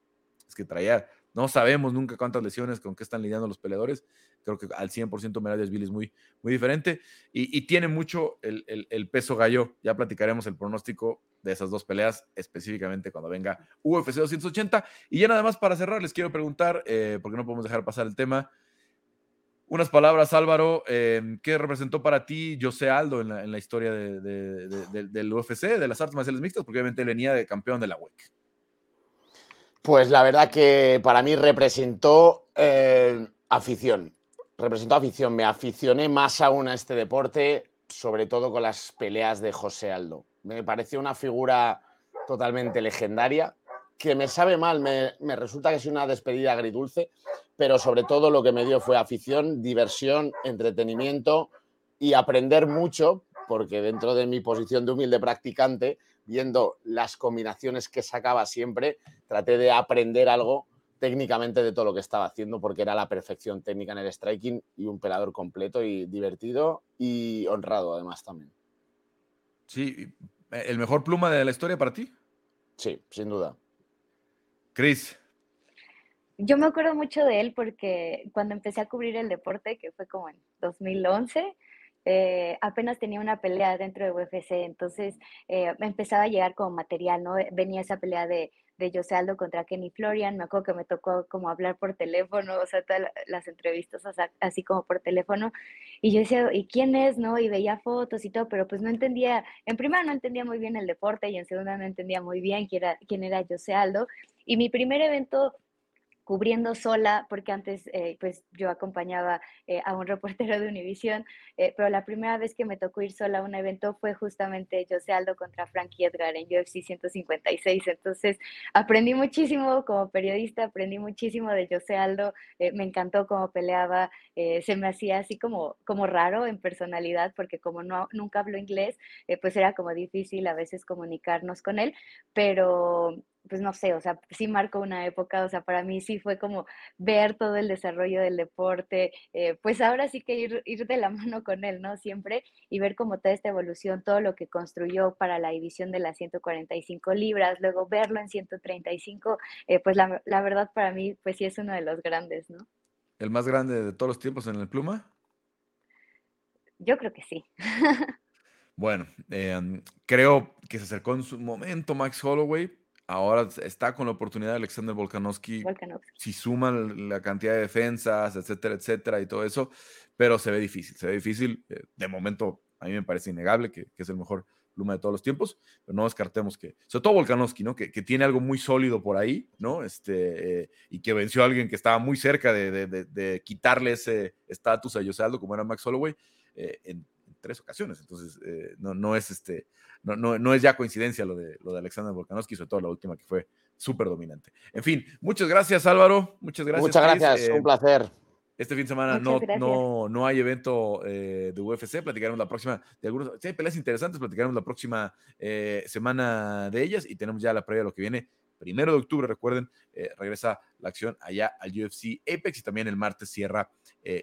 es que traía, no sabemos nunca cuántas lesiones, con qué están lidiando los peleadores. Creo que al 100% Merab es muy, muy diferente y, tiene mucho el, peso gallo. Ya platicaremos el pronóstico de esas dos peleas, específicamente cuando venga UFC 280. Y ya nada más para cerrar, les quiero preguntar, eh, porque no podemos dejar pasar el tema. Unas palabras, Álvaro, em, ¿qué representó para ti José Aldo en la, historia del UFC, de las artes marciales mixtas? Porque obviamente venía de campeón de la WEC. Pues la verdad que para mí representó eh, afición representó afición. Me aficioné más aún a este deporte, sobre todo con las peleas de José Aldo. Me pareció una figura totalmente legendaria, que me sabe mal, me, resulta que es una despedida agridulce, pero sobre todo lo que me dio fue afición, diversión, entretenimiento y aprender mucho, porque dentro de mi posición de humilde practicante, viendo las combinaciones que sacaba siempre, traté de aprender algo técnicamente de todo lo que estaba haciendo, porque era la perfección técnica en el striking y un pelador completo y divertido y honrado además también. Sí, ¿el mejor pluma de la historia para ti? Sí, sin duda. Cris. Yo me acuerdo mucho de él porque cuando empecé a cubrir el deporte, que fue como en 2011, eh, apenas tenía una pelea dentro de UFC, entonces eh, empezaba a llegar como material, ¿no? Venía esa pelea de de José Aldo contra Kenny Florian, me acuerdo que me tocó como hablar por teléfono, o sea, todas las entrevistas así como por teléfono, y yo decía, ¿y quién es? no? Y veía fotos y todo, pero pues no entendía, en primera no entendía muy bien el deporte y en segunda no entendía muy bien quién era, quién era José Aldo, y mi primer evento cubriendo sola, porque antes eh, pues yo acompañaba eh, a un reportero de Univisión, eh, pero la primera vez que me tocó ir sola a un evento fue justamente José Aldo contra Frankie Edgar en UFC 156, entonces aprendí muchísimo como periodista, aprendí muchísimo de José Aldo, me encantó cómo peleaba, se me hacía así como, como raro en personalidad, porque como no, nunca hablo inglés, pues era como difícil a veces comunicarnos con él, pero pues no sé, o sea, sí marcó una época, o sea, para mí sí fue como ver todo el desarrollo del deporte, eh, pues ahora sí que ir, ir, de la mano con él, ¿no? Siempre y ver como toda esta evolución, todo lo que construyó para la división de las 145 libras, luego verlo en 135, eh, pues la, la verdad para mí, pues sí es uno de los grandes, ¿no? ¿El más grande de todos los tiempos en el pluma? Yo creo que sí. Bueno, em, creo que se acercó en su momento Max Holloway, ahora está con la oportunidad de Alexander Volkanovski, si suman la cantidad de defensas, etcétera, etcétera, y todo eso, pero se ve difícil, se ve difícil. Eh, de momento, a mí me parece innegable que, es el mejor pluma de todos los tiempos, pero no descartemos que, sobre todo Volkanovski, ¿no? Que, tiene algo muy sólido por ahí, ¿no? Este, eh, y que venció a alguien que estaba muy cerca de, quitarle ese estatus a José Aldo, como era Max Holloway, eh, en, tres ocasiones. Entonces, no, no es este, no, no, es ya coincidencia lo de, lo de Alexander Volkanovski, sobre todo la última que fue súper dominante. En fin, muchas gracias Álvaro, muchas gracias. Muchas gracias, un eh, placer. Este fin de semana no, no, no, hay evento eh, de UFC, platicaremos la próxima de algunos, si hay peleas interesantes, platicaremos la próxima eh, semana de ellas y tenemos ya la previa de lo que viene. Primero de octubre, recuerden, regresa la acción allá al UFC Apex y también el martes cierra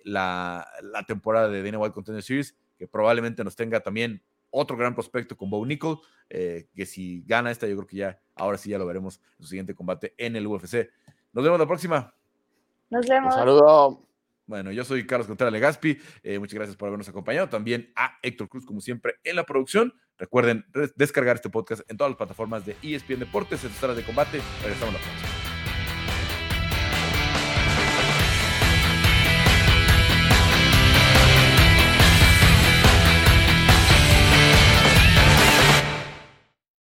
la, la, temporada de Dana White Contender Series, que probablemente nos tenga también otro gran prospecto con Bo Nickel, eh, que si gana esta, yo creo que ya, ahora sí ya lo veremos en su siguiente combate en el UFC. Nos vemos la próxima. Nos vemos. Un saludo. Bueno, yo soy Carlos Contreras Legaspi. Eh, muchas gracias por habernos acompañado. También a Héctor Cruz, como siempre, en la producción. Recuerden descargar este podcast en todas las plataformas de ESPN Deportes, en de combate. Regresamos la próxima.